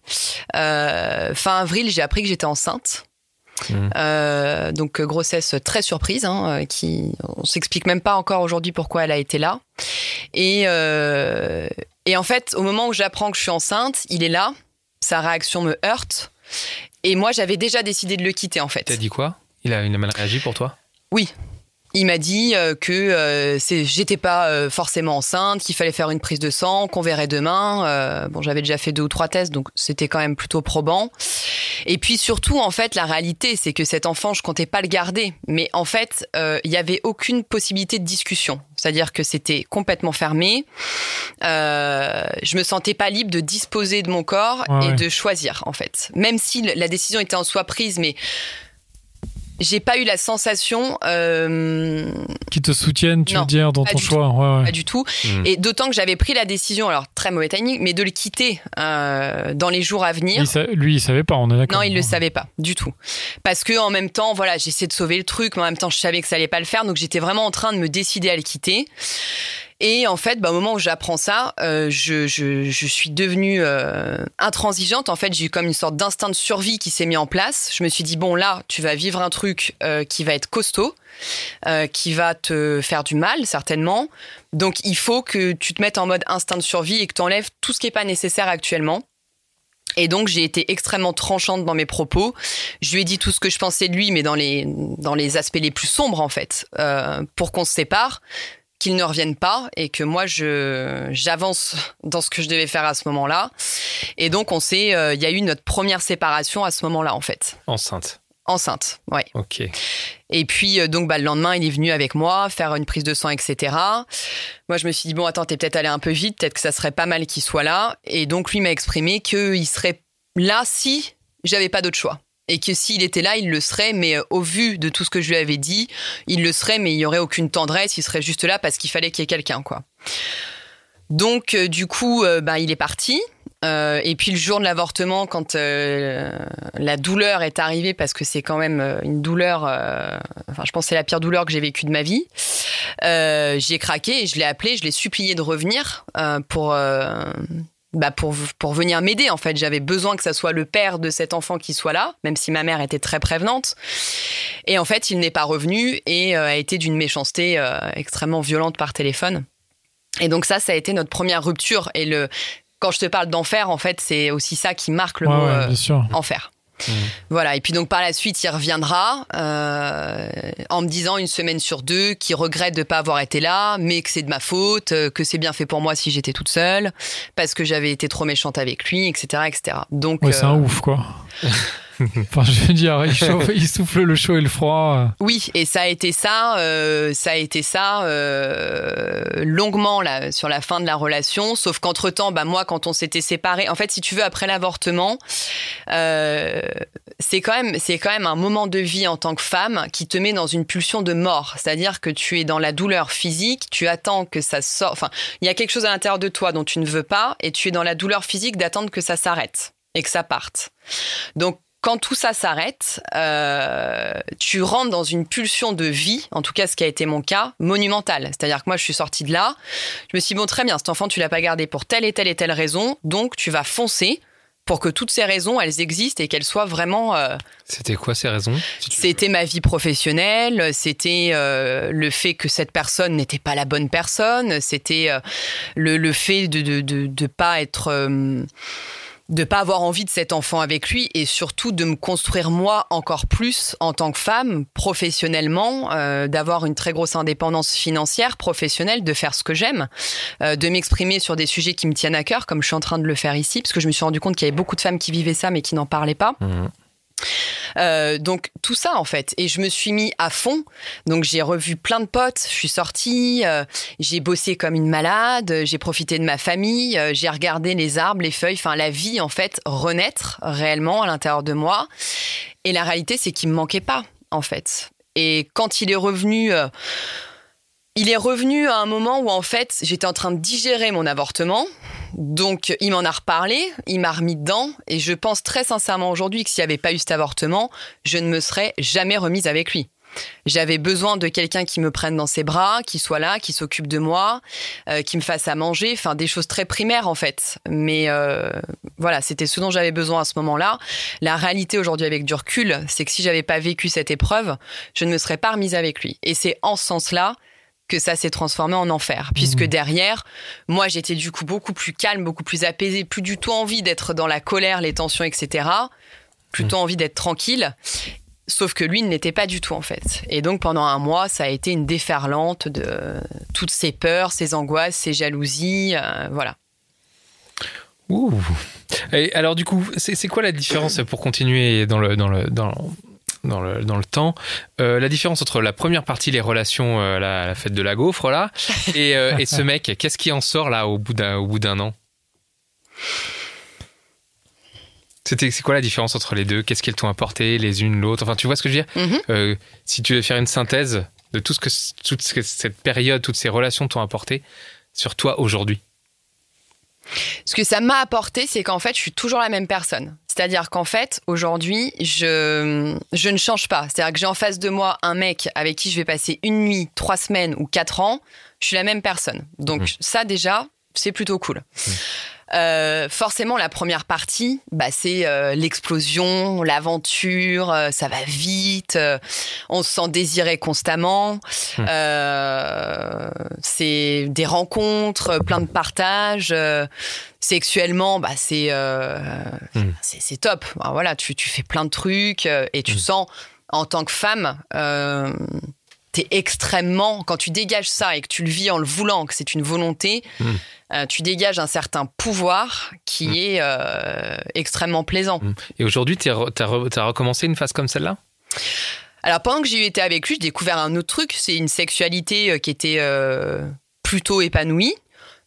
Euh, fin avril, j'ai appris que j'étais enceinte. Hmm. Euh, donc euh, grossesse très surprise, hein, euh, qui on s'explique même pas encore aujourd'hui pourquoi elle a été là. Et, euh, et en fait, au moment où j'apprends que je suis enceinte, il est là, sa réaction me heurte. Et moi, j'avais déjà décidé de le quitter en fait. T'as dit quoi? Il a, il a mal réagi pour toi? Il m'a dit euh, que euh, j'étais pas euh, forcément enceinte, qu'il fallait faire une prise de sang, qu'on verrait demain. Euh, bon, j'avais déjà fait deux ou trois tests, donc c'était quand même plutôt probant. Et puis surtout, en fait, la réalité, c'est que cet enfant, je comptais pas le garder, mais en fait, euh, il y avait aucune possibilité de discussion. C'est-à-dire que c'était complètement fermé. Euh, je me sentais pas libre de disposer de mon corps Ouais, et ouais. de choisir, en fait. Même si la décision était en soi prise, mais j'ai pas eu la sensation euh, Qui te soutiennent, tu Non, veux dire, dans ton choix. Ouais, ouais. pas du tout. Hmm. Et d'autant que j'avais pris la décision, alors très mauvais timing, mais de le quitter euh, dans les jours à venir. Il sa- lui, il savait pas, on est d'accord. Non, il le savait pas du tout. Parce que en même temps, voilà, j'essayais de sauver le truc, mais en même temps, je savais que ça allait pas le faire, donc j'étais vraiment en train de me décider à le quitter. Et en fait, bah, au moment où j'apprends ça, euh, je, suis devenue euh, intransigeante. En fait, j'ai eu comme une sorte d'instinct de survie qui s'est mis en place. Je me suis dit bon là, tu vas vivre un truc euh, qui va être costaud, qui va te faire du mal certainement. Donc il faut que tu te mettes en mode instinct de survie et que tu enlèves tout ce qui est pas nécessaire actuellement. Et donc j'ai été extrêmement tranchante dans mes propos. Je lui ai dit tout ce que je pensais de lui, mais dans les dans les aspects les plus sombres en fait, pour qu'on se sépare, qu'il ne revienne pas et que moi je j'avance dans ce que je devais faire à ce moment-là. Et donc on s'est, euh, il y a eu notre première séparation à ce moment-là en fait, Enceinte. enceinte, ouais. Ok. Et puis euh, donc bah, le lendemain, il est venu avec moi faire une prise de sang, etc. Moi, je me suis dit bon, attends, t'es peut-être allé un peu vite, peut-être que ça serait pas mal qu'il soit là. Et donc lui m'a exprimé qu'il serait là si j'avais pas d'autre choix. Et que s'il était là, il le serait, mais euh, au vu de tout ce que je lui avais dit, il le serait, mais il y aurait aucune tendresse, il serait juste là parce qu'il fallait qu'il y ait quelqu'un, quoi. Donc, euh, du coup, euh, bah, il est parti. Et puis le jour de l'avortement, quand la douleur est arrivée, parce que c'est quand même une douleur, enfin je pense c'est la pire douleur que j'ai vécue de ma vie, j'ai craqué et je l'ai appelé, je l'ai supplié de revenir pour, bah pour, pour venir m'aider. En fait, j'avais besoin que ça soit le père de cet enfant qui soit là, même si ma mère était très prévenante. Et en fait, il n'est pas revenu et euh, a été d'une méchanceté euh, extrêmement violente par téléphone. Et donc ça, ça a été notre première rupture. Et le, quand je te parle d'enfer, en fait, c'est aussi ça qui marque le Ouais, mot ouais, euh, bien enfer. Voilà, et puis donc par la suite, il reviendra euh, en me disant une semaine sur deux qu'il regrette de ne pas avoir été là, mais que c'est de ma faute, euh, que c'est bien fait pour moi si j'étais toute seule, parce que j'avais été trop méchante avec lui, etc. etc. Donc, Ouais, c'est un euh, ouf, quoi. enfin, je veux dire, il, chauffe- il souffle le chaud et le froid. Oui, et ça a été ça, euh, ça a été ça euh, longuement là sur la fin de la relation. Sauf qu'entre temps, bah moi, quand on s'était séparés, en fait, si tu veux, après l'avortement, euh, c'est quand même, c'est quand même un moment de vie en tant que femme qui te met dans une pulsion de mort. C'est-à-dire que tu es dans la douleur physique, tu attends que ça sorte. Enfin, il y a quelque chose à l'intérieur de toi dont tu ne veux pas, et tu es dans la douleur physique d'attendre que ça s'arrête et que ça parte. Donc quand tout ça s'arrête, euh, tu rentres dans une pulsion de vie, en tout cas ce qui a été mon cas, monumentale. C'est-à-dire que moi je suis sortie de là, je me suis dit, bon très bien, cet enfant tu l'as pas gardé pour telle et telle et telle raison, donc tu vas foncer pour que toutes ces raisons elles existent et qu'elles soient vraiment euh, C'était quoi ces raisons si c'était ma vie professionnelle, c'était euh, le fait que cette personne n'était pas la bonne personne, c'était le, le fait de de, de, de pas être de pas avoir envie de cet enfant avec lui et surtout de me construire moi encore plus en tant que femme professionnellement, euh, d'avoir une très grosse indépendance financière, professionnelle, de faire ce que j'aime, euh, de m'exprimer sur des sujets qui me tiennent à cœur, comme je suis en train de le faire ici, parce que je me suis rendu compte qu'il y avait beaucoup de femmes qui vivaient ça mais qui n'en parlaient pas. Mhm. Euh, donc tout ça en fait. Et je me suis mis à fond. Donc j'ai revu plein de potes. Je suis sortie. euh, j'ai bossé comme une malade. J'ai profité de ma famille. euh, j'ai regardé les arbres, les feuilles, enfin la vie en fait renaître réellement à l'intérieur de moi. Et la réalité c'est qu'il me manquait pas en fait. Et quand il est revenu. Il est revenu à un moment où en fait j'étais en train de digérer mon avortement, donc il m'en a reparlé, il m'a remis dedans, et je pense très sincèrement aujourd'hui que s'il n'y avait pas eu cet avortement, je ne me serais jamais remise avec lui. J'avais besoin de quelqu'un qui me prenne dans ses bras, qui soit là, qui s'occupe de moi, euh, qui me fasse à manger, enfin des choses très primaires en fait. Mais euh, voilà, c'était ce dont j'avais besoin à ce moment-là. La réalité aujourd'hui avec du recul, c'est que si j'avais pas vécu cette épreuve, je ne me serais pas remise avec lui. Et c'est en ce sens-là que ça s'est transformé en enfer. Puisque derrière, moi, j'étais du coup beaucoup plus calme, beaucoup plus apaisée, plus du tout envie d'être dans la colère, les tensions, etc. Plutôt envie d'être tranquille. Sauf que lui ne l'était pas du tout en fait. Et donc pendant un mois, ça a été une déferlante de toutes ses peurs, ses angoisses, ses jalousies, euh, voilà. Ouh. Et alors du coup, c'est c'est quoi la différence pour continuer dans le dans le dans dans le, dans le temps, Euh, la différence entre la première partie, les relations, euh, la, la fête de la gaufre, là, et, euh, et ce mec, qu'est-ce qui en sort là au bout d'un au bout d'un an? C'était c'est quoi la différence entre les deux? Qu'est-ce qu'elles t'ont apporté les unes l'autre? Enfin, tu vois ce que je veux dire? Mhm. Si tu veux faire une synthèse de tout ce que toute ce que cette période, toutes ces relations t'ont apporté sur toi aujourd'hui. Ce que ça m'a apporté, c'est qu'en fait, je suis toujours la même personne. C'est-à-dire qu'en fait, aujourd'hui, je, je ne change pas. C'est-à-dire que j'ai en face de moi un mec avec qui je vais passer une nuit, trois semaines ou quatre ans. Je suis la même personne. Donc ça, déjà, c'est plutôt cool. Euh, forcément, la première partie, bah, c'est euh, l'explosion, l'aventure, euh, ça va vite, on se sent désiré constamment, euh, c'est des rencontres, plein de partages. sexuellement, bah, c'est euh, c'est c'est top. Bah, voilà, tu, tu fais plein de trucs et tu sens, en tant que femme, t'es extrêmement. Quand tu dégages ça et que tu le vis en le voulant, que c'est une volonté, euh, tu dégages un certain pouvoir qui est euh, extrêmement plaisant. Et aujourd'hui, re- t'as recommencé une phase comme celle-là? Alors pendant que j'ai été avec lui, j'ai découvert un autre truc, c'est une sexualité euh, qui était euh, plutôt épanouie,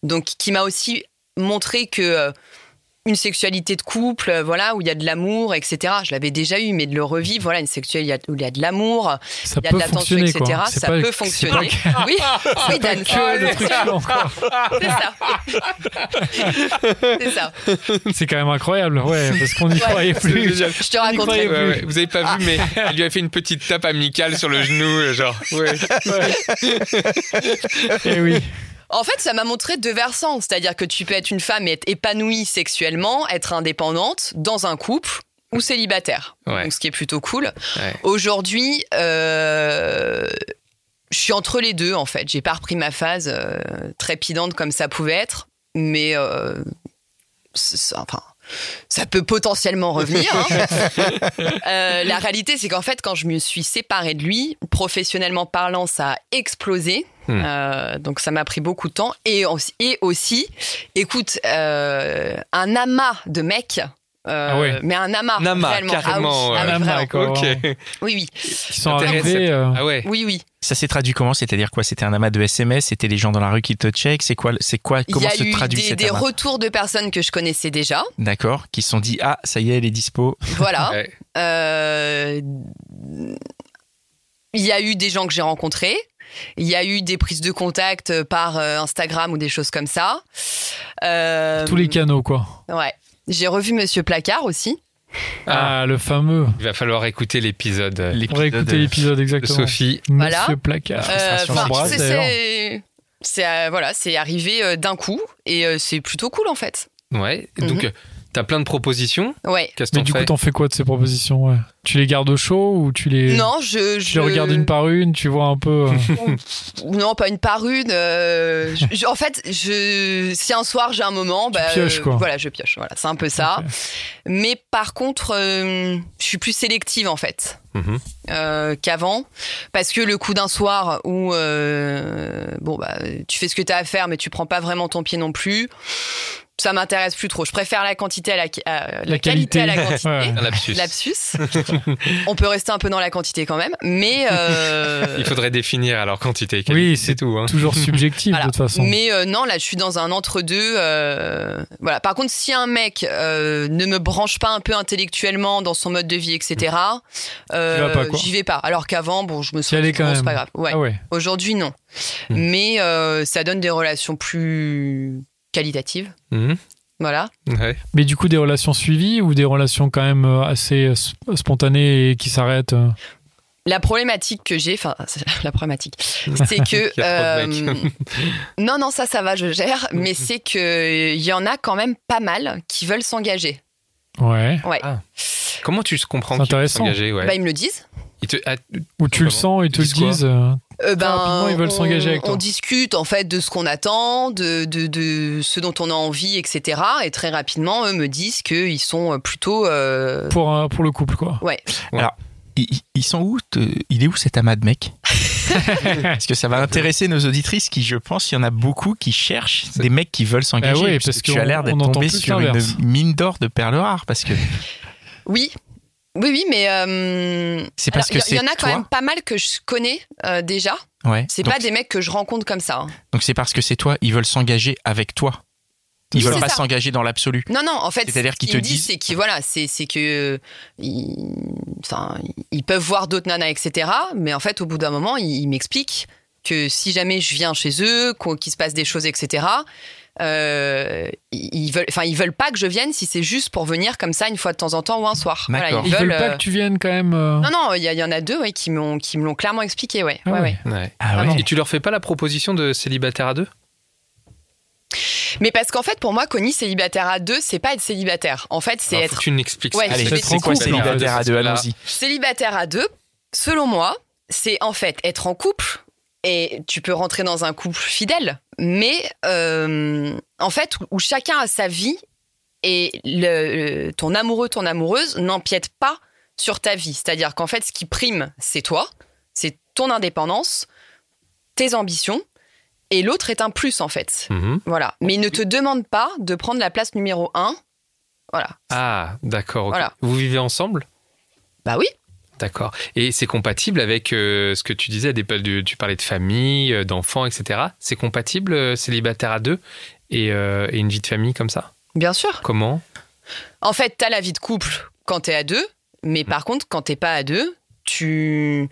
donc qui m'a aussi montré que une sexualité de couple, euh, voilà, où il y a de l'amour, etc. Je l'avais déjà eu, mais de le revivre, voilà, une sexualité où il y a de l'amour, Ça il y a peut de l'attention, fonctionner, etc. Ça pas- peut fonctionner. pas Oui, oui, Dan. C'est ça. C'est ça. C'est quand même incroyable, ouais, parce qu'on n'y croyait plus. Je te raconterai. Ouais, ouais, Vous avez pas vu, mais elle lui a fait une petite tape amicale sur le genou, genre. Ouais. Eh oui. En fait, ça m'a montré deux versants. C'est-à-dire que tu peux être une femme et être épanouie sexuellement, être indépendante, dans un couple ou célibataire. Ouais. Donc, ce qui est plutôt cool. Ouais. Aujourd'hui, euh, je suis entre les deux, en fait. J'ai pas repris ma phase euh, trépidante comme ça pouvait être. Mais, euh, c'est- c'est- enfin, ça peut potentiellement revenir. hein. Euh, la réalité, c'est qu'en fait, quand je me suis séparée de lui, professionnellement parlant, ça a explosé. Hmm. Euh, donc ça m'a pris beaucoup de temps. Et aussi, et aussi écoute, euh, un amas de mecs. euh, Ah ouais. Mais un amas. Nama, réellement. carrément. Ah oui, euh, ah oui, Nama, vraiment. quoi. Oui, oui. Qui sont arrivés. euh, Ah ouais. Oui, oui. Ça s'est traduit comment? C'est-à-dire quoi? C'était un amas de SMS C'était les gens dans la rue qui te check? C'est quoi C'est quoi Il y Comment a se eu traduit des, cet des amas? retours de personnes que je connaissais déjà. D'accord, qui se sont dit ah ça y est, elle est dispo. Voilà. Ouais. Euh, Il y a eu des gens que j'ai rencontrés. Il y a eu des prises de contact par euh, Instagram ou des choses comme ça. Euh, Tous les canaux, quoi. Ouais. J'ai revu Monsieur Placard aussi. Ah, le fameux. Il va falloir écouter l'épisode euh, On va L'épisode, écouter euh, l'épisode de exactement. Sophie. Voilà. Monsieur Placard. Euh, c'est- euh, voilà, c'est arrivé euh, d'un coup et euh, c'est plutôt cool en fait. Ouais. Donc, Mhm. euh, t'as plein de propositions. Ouais. Mais du coup, t'en fais quoi de ces propositions ouais? Tu les gardes au chaud ou tu les, Non, je, tu je les regardes une par une Tu vois un peu. euh, non pas une par une. euh, je- je- en fait, je si un soir j'ai un moment, bah, pioches, quoi. voilà, je pioche. Voilà, c'est un peu ça. Mais par contre, euh, je suis plus sélective en fait. Mhm. euh, qu'avant parce que le coup d'un soir où euh, bon bah tu fais ce que tu as à faire mais tu prends pas vraiment ton pied non plus ça m'intéresse plus trop. Je préfère la quantité à la, à, la, qualité. à la quantité. Ouais. Lapsus. Lapsus. On peut rester un peu dans la quantité quand même, mais euh, Il faudrait définir alors quantité et qualité, Oui, c'est tout. Hein. toujours subjectif voilà. de toute façon. Mais euh, non, là, je suis dans un entre-deux. euh, voilà. Par contre, si un mec euh, ne me branche pas un peu intellectuellement dans son mode de vie, etc., euh, j'y vais pas. Alors qu'avant, bon, je me suis dit, quand bon, c'est même. pas grave. Ouais. Ah ouais. Aujourd'hui, non. Hmm. Mais euh, ça donne des relations plus qualitatives. Mhm. Voilà. Ouais. Mais du coup, des relations suivies ou des relations quand même euh, assez euh, s- spontanées et qui s'arrêtent euh La problématique que j'ai, enfin, la problématique, c'est que. Euh, non, non, ça, ça va, je gère, mais c'est que il y en a quand même pas mal qui veulent s'engager. Ouais. Ouais. Ah. Comment tu comprends qu'ils veulent s'engager ouais? Bah, ils me le disent. Te- ah, Ou tu le sens et Ils te le disent. Euh, ben, rapidement, ils veulent on- s'engager avec toi. On discute en fait de ce qu'on attend, de, de, de ce dont on a envie, etc. Et très rapidement, eux me disent qu'ils sont plutôt. euh, pour, un- pour le couple, quoi. Ouais. Ils, ils- ils sont où Il est où cet amas de mecs? Parce que ça va intéresser nos auditrices qui, je pense, il y en a beaucoup qui cherchent des mecs qui veulent s'engager. Bah oui, parce parce que tu as l'air d'être tombé sur une mine d'or de perles rares. Parce que Oui. Oui, oui, mais. euh, c'est parce alors, que Il y, en a quand toi. même pas mal que je connais euh, déjà. Ouais. C'est pas des mecs que je rencontre comme ça. hein. donc c'est parce que c'est toi. Ils veulent s'engager avec toi. Ils Oui, veulent pas s'engager dans l'absolu. Non, non, en fait, C'est-à-dire ce qu'ils te disent, c'est qu'ils voilà, c'est que euh, ils, enfin, ils peuvent voir d'autres nanas, etc. Mais en fait, au bout d'un moment, ils, ils m'expliquent que si jamais je viens chez eux, qu'il se passe des choses, etc. Euh, ils veulent, enfin, ils veulent pas que je vienne si c'est juste pour venir comme ça une fois de temps en temps ou un soir. Voilà, D'accord. Ils veulent pas euh, que tu viennes quand même. euh, Non, non, il y, en a deux ouais, qui m'ont qui me l'ont clairement expliqué, ouais. Ah ouais, ouais. ouais. ouais. Ah ouais. Et tu leur fais pas la proposition de célibataire à deux? Mais parce qu'en fait, pour moi, Connie célibataire à deux, c'est pas être célibataire. En fait, c'est être tu m'expliques Ouais. Allez, c'est quoi célibataire à deux. Allons-y. Célibataire à deux, selon moi, c'est en fait être en couple et tu peux rentrer dans un couple fidèle, mais euh, en fait où, où chacun a sa vie et le, ton amoureux, ton amoureuse n'empiète pas sur ta vie. C'est-à-dire qu'en fait, ce qui prime, c'est toi, c'est ton indépendance, tes ambitions, et l'autre est un plus en fait. Mhm. Voilà. Mais il ne te demande pas de prendre la place numéro un. Voilà. Ah, d'accord. Voilà. Vous vivez ensemble? Bah oui. D'accord. Et c'est compatible avec euh, ce que tu disais, des, tu parlais de famille, euh, d'enfants, etc. C'est compatible, euh, célibataire à deux et, euh, et une vie de famille comme ça? Bien sûr. Comment? En fait, t'as la vie de couple quand t'es à deux, mais par contre, quand t'es pas à deux, tu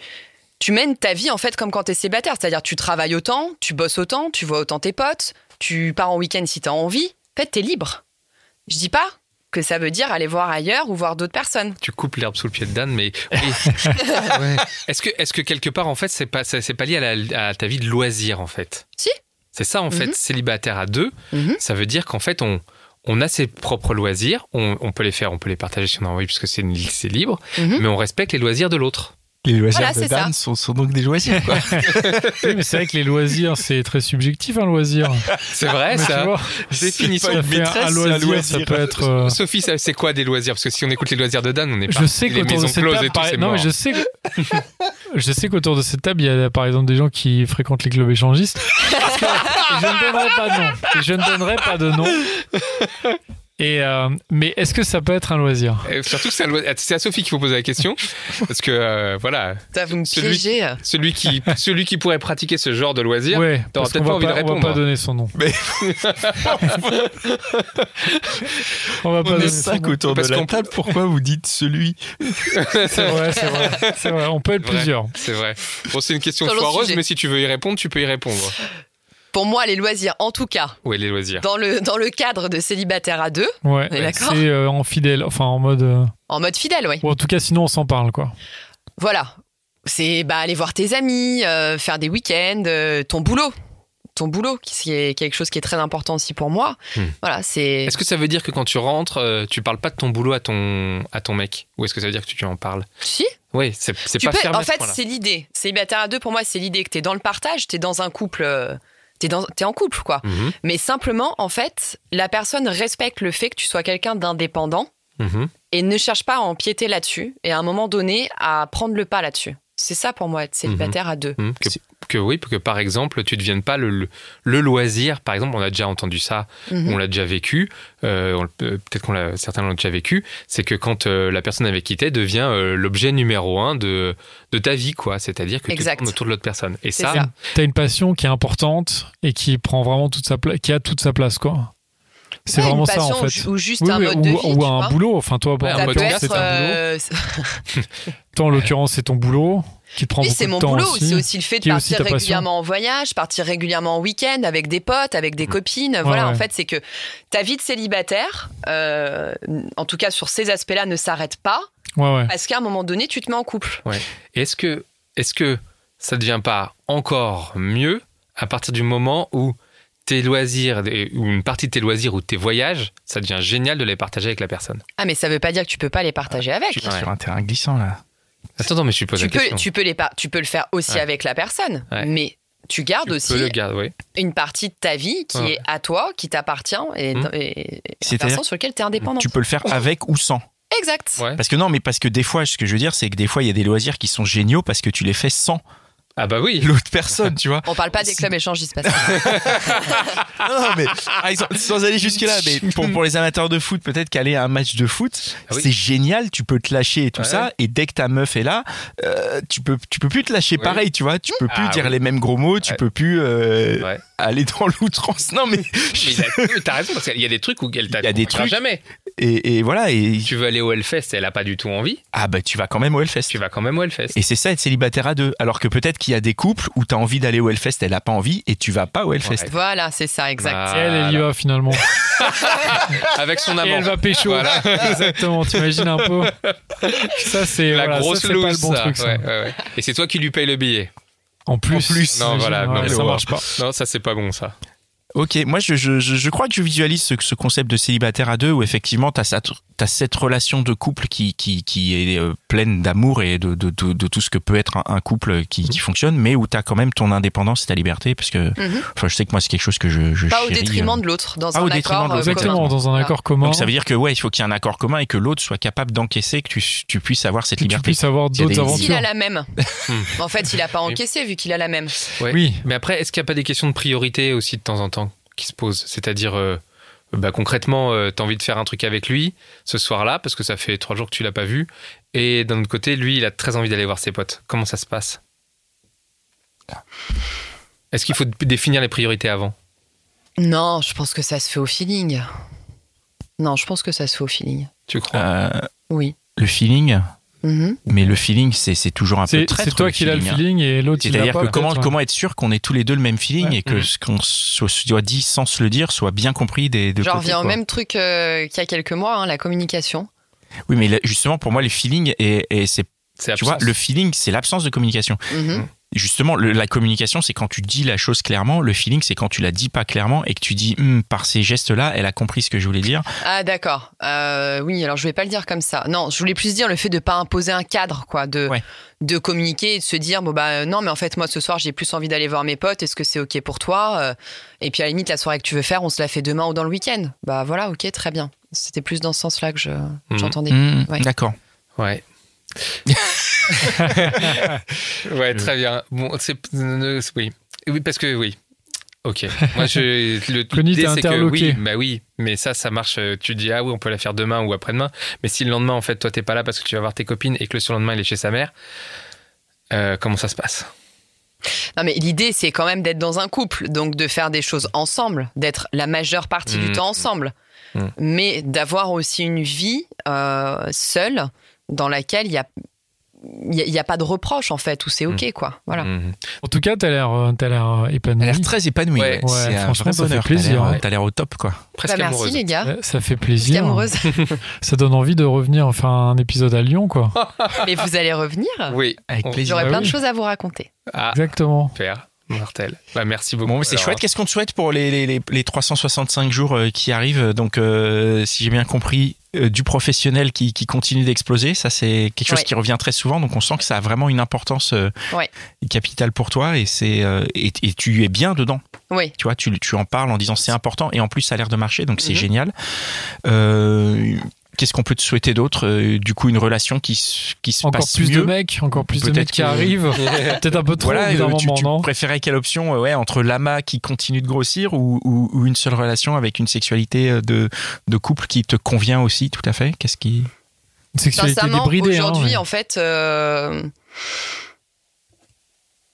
tu mènes ta vie en fait comme quand t'es célibataire, c'est-à-dire tu travailles autant, tu bosses autant, tu vois autant tes potes, tu pars en week-end si t'as envie. En fait, t'es libre. Je dis pas que ça veut dire aller voir ailleurs ou voir d'autres personnes. Tu coupes l'herbe sous le pied de Dan, mais oui. Ouais. est-ce que est-ce que quelque part en fait c'est pas c'est pas lié à, la- à ta vie de loisir en fait? Si. C'est ça en fait, Mhm. célibataire à deux, Mhm. ça veut dire qu'en fait on on a ses propres loisirs, on, on peut les faire, on peut les partager si on a envie puisque c'est libre, Mhm. mais on respecte les loisirs de l'autre. Les loisirs Voilà, de Dan sont, sont donc des loisirs. Quoi. Oui, mais c'est vrai que les loisirs, c'est très subjectif, un loisir. C'est vrai Mais ça. vois, Définition. ça fait un loisir, ça peut être. euh, Sophie, c'est quoi des loisirs? Parce que si on écoute les loisirs de Dan, on est pas. Je sais les qu'autour de cette closes table, et tout, par- c'est non mais je sais, que... je sais qu'autour de cette table, il y a par exemple des gens qui fréquentent les clubs échangistes. Parce que je ne donnerai pas de nom. Je ne donnerai pas de nom. Et euh, mais est-ce que ça peut être un loisir? Surtout que c'est un loi- c'est à Sophie qu'il faut poser la question. parce que euh, voilà, Ça, vous me Celui- celui qui, celui qui pourrait pratiquer ce genre de loisirs, Ouais, t'auras peut-être qu'on pas va envie de pas, on va répondre. pas donner son nom. Mais- on va pas On donner cinq nom. autour Parce de la qu'on- table. Pourquoi vous dites celui? C'est vrai, c'est vrai, c'est vrai. On peut être Vrai. plusieurs. C'est vrai. Bon, c'est une question Sur foireuse, mais si tu veux y répondre, tu peux y répondre. Pour moi, les loisirs, en tout cas, Ouais, les loisirs. dans le, dans le cadre de célibataire à deux, Ouais, c'est euh, en fidèle, enfin en mode. euh, en mode fidèle, oui. Ou en tout cas, sinon on s'en parle quoi. Voilà. C'est bah, aller voir tes amis, euh, faire des week-ends, euh, ton boulot. Ton boulot, qui est quelque chose qui est très important aussi pour moi. Hmm. Voilà, c'est. Est-ce que ça veut dire que quand tu rentres, euh, tu parles pas de ton boulot à ton, à ton mec? Ou est-ce que ça veut dire que tu en parles? Si, Oui, c'est tu pas peux. fermé En fait, c'est l'idée. Célibataire à deux, pour moi, c'est l'idée que t'es dans le partage, t'es dans un couple. T'es, dans, t'es en couple, quoi. Mhm, Mais simplement, en fait, la personne respecte le fait que tu sois quelqu'un d'indépendant mhm. et ne cherche pas à empiéter là-dessus et à un moment donné à prendre le pas là-dessus. C'est ça pour moi, être célibataire à deux. Hum, que, que oui, que par exemple, tu ne deviennes pas le, le, le loisir. Par exemple, on a déjà entendu ça, Mhm. on l'a déjà vécu. euh, on- euh, Peut-être qu'on l'a, certains l'ont déjà vécu. C'est que quand euh, la personne avec qui t'es devient euh, l'objet numéro un de de ta vie, quoi. C'est-à-dire que tu Exact. tournes autour de l'autre personne. Et C'est ça, ça. T'as une passion qui est importante et qui prend vraiment toute sa place, qui a toute sa place, quoi. C'est Ouais, vraiment une ça, en fait. ou, juste Oui, un mode ou, de vie. ou un boulot. Enfin, toi, Ouais, en l'occurrence, c'est un boulot. euh, Toi, en l'occurrence, c'est ton boulot qui te prend Oui, beaucoup c'est de mon temps boulot. aussi. C'est aussi le fait de partir régulièrement en voyage, partir régulièrement en week-end avec des potes, avec des copines. voilà, ouais. en fait, c'est que ta vie de célibataire, euh, en tout cas sur ces aspects-là, ne s'arrête pas Ouais, ouais. parce qu'à un moment donné, tu te mets en couple. Et Est-ce que, est-ce que ça ne devient pas encore mieux à partir du moment où tes loisirs, ou une partie de tes loisirs ou tes voyages, ça devient génial de les partager avec la personne Ah, mais ça veut pas dire que tu peux pas les partager avec. Tu es Ouais. sur un terrain glissant là. Attends, non, mais je suis posé Tu la peux, question. tu, peux les par- tu peux le faire aussi Ouais. avec la personne, Ouais. mais tu gardes Tu aussi garder, oui. une partie de ta vie qui Ouais. est à toi, qui t'appartient et, et, et la C'est-à-dire personne sur laquelle tu es indépendant. Tu peux le faire avec ou sans. Exact. Ouais. Parce que non, mais parce que des fois, ce que je veux dire, c'est que des fois, il y a des loisirs qui sont géniaux parce que tu les fais sans Ah bah oui. l'autre personne, tu vois. On parle pas des clubs échangistes, parce que Non, non, mais par exemple, sans aller jusque-là, mais pour, pour les amateurs de foot, peut-être qu'aller à un match de foot, Ah oui. c'est génial, tu peux te lâcher et tout Ouais. ça, et dès que ta meuf est là, euh, tu peux, tu peux plus te lâcher Oui. pareil, tu vois, tu peux plus Ah dire oui. les mêmes gros mots, tu Ouais. peux plus euh, Ouais. aller dans l'outrance. Non, mais, Mais t'as- raison, parce qu'il y a des trucs où elle t'a Il y a des trucs- jamais. et, et voilà, et Tu veux aller au Hellfest, elle a pas du tout envie. ah bah tu vas quand même au Hellfest. Tu vas quand même au Hellfest. Et c'est ça être célibataire à deux. Alors que peut-être qu'il y a des couples où t'as envie d'aller au Hellfest, elle a pas envie et tu vas pas au Hellfest. Ouais. voilà, c'est ça, exact. Ah, Et elle, elle y va finalement. Avec son Et amant. elle va pécho. Voilà. Exactement, t'imagines un peu. Ça, c'est La voilà, ça, grosse c'est pas le bon ça. truc. ça. Ouais, ouais, ouais. Et c'est toi qui lui paye le billet. En plus, En plus. Non, voilà, non, ça marche pas. Non, ça c'est pas bon ça. Ok, moi je, je, je crois que je visualise ce, ce concept de célibataire à deux où effectivement t'as cette, t'as cette relation de couple qui, qui, qui est euh, pleine d'amour et de, de, de, de tout ce que peut être un, un couple qui, qui fonctionne, mais où t'as quand même ton indépendance et ta liberté parce que Mhm. enfin, je sais que moi c'est quelque chose que je, je Pas au détriment euh. de l'autre, dans Pas un au détriment accord de euh, l'autre, Exactement, commun. dans un accord commun. Donc ça veut dire que ouais, il faut qu'il y ait un accord commun et que l'autre soit capable d'encaisser que tu, tu puisses avoir cette que tu liberté. puisses avoir d'autres S'il aventures. a la même. en fait, il a pas encaissé vu qu'il a la même. Ouais. Oui. Mais après, est-ce qu'il n'y a pas des questions de priorité aussi de temps en temps qui se posent C'est-à-dire, euh, bah, concrètement, tu as envie de faire un truc avec lui ce soir-là, parce que ça fait trois jours que tu l'as pas vu. Et d'un autre côté, lui, il a très envie d'aller voir ses potes. Comment ça se passe? Est-ce qu'il faut définir les priorités avant? Non, je pense que ça se fait au feeling. Non, je pense que ça se fait au feeling. Tu crois? Euh, Oui. le feeling, Mhm. mais le feeling c'est toujours un peu C'est traître. c'est toi qui l'as le hein. feeling et l'autre C'est-à-dire pas. que comment, comment être sûr qu'on ait tous les deux le même feeling Ouais. et que Mhm. ce qu'on se soit dit sans se le dire soit bien compris des deux côtés, reviens au même truc euh, qu'il y a quelques mois, hein, la communication. Oui, mais là, justement, pour moi, le feeling, et, et c'est, tu vois, le feeling, c'est l'absence de communication. Mhm. Justement, le- la communication, c'est quand tu dis la chose clairement. Le feeling, c'est quand tu la dis pas clairement et que tu dis, Hum, par ces gestes-là, elle a compris ce que je voulais dire. Ah d'accord. Euh, oui, alors je vais pas le dire comme ça. Non, je voulais plus dire le fait de pas imposer un cadre, quoi, de Ouais. de communiquer et de se dire bon bah euh, non, mais en fait moi ce soir j'ai plus envie d'aller voir mes potes. Est-ce que c'est ok pour toi Euh, Et puis à la limite la soirée que tu veux faire, on se la fait demain ou dans le week-end. Bah voilà, ok, très bien. C'était plus dans ce sens-là que je j'entendais. Hum, Ouais. D'accord. Ouais. ouais, très bien. Bon, c'est oui, oui, parce que oui. Ok. Moi, je le l'idée, c'est que oui, bah oui, mais ça, ça marche. euh, Tu dis ah oui, on peut la faire demain ou après-demain. Mais si le lendemain, en fait, toi, t'es pas là parce que tu vas voir tes copines et que le surlendemain, il est chez sa mère, euh, comment ça se passe? Non mais l'idée c'est quand même d'être dans un couple, donc de faire des choses ensemble, d'être la majeure partie du Mhm. temps ensemble, Mhm. mais d'avoir aussi une vie euh, seule dans laquelle il y a il y a- pas de reproche en fait où c'est ok quoi voilà Mhm. En tout cas, t'as l'air euh, t'as l'air euh, épanoui. l'air très épanouie. Ouais. franchement, ça fait plaisir, T'as l'air- au top, quoi. presque Bah, merci amoureuse. les gars Ça fait Presque plaisir. amoureuse Ça donne envie de revenir faire un épisode à Lyon, quoi. mais vous allez revenir Oui, Avec plaisir. j'aurai Bah plein oui. de choses à vous raconter Ah, Exactement. super, mortel. Bah merci beaucoup. Bon, c'est chouette. Qu'est-ce qu'on te souhaite pour les, les, les, les 365 jours euh, qui arrivent? Donc, euh, si j'ai bien compris, du professionnel qui, qui continue d'exploser, ça c'est quelque chose Ouais. qui revient très souvent. Donc, on sent que ça a vraiment une importance euh, Ouais. capitale pour toi et c'est euh, et, et tu es bien dedans. Tu vois, tu, tu en parles en disant c'est important et en plus ça a l'air de marcher, donc c'est Mhm. génial. Euh, Qu'est-ce qu'on peut te souhaiter d'autre Euh, Du coup, une relation qui, se Encore passe plus mieux. de mecs, encore plus de Peut-être mecs qui que- arrivent. Peut-être un peu trop Voilà, euh, tu, tu non préférais quelle option euh, ouais, entre l'amas qui continue de grossir ou, ou- ou une seule relation avec une sexualité de, de couple qui te convient aussi tout à fait? Qu'est-ce qui Une sexualité débridée. hein, aujourd'hui, ouais. en fait, euh,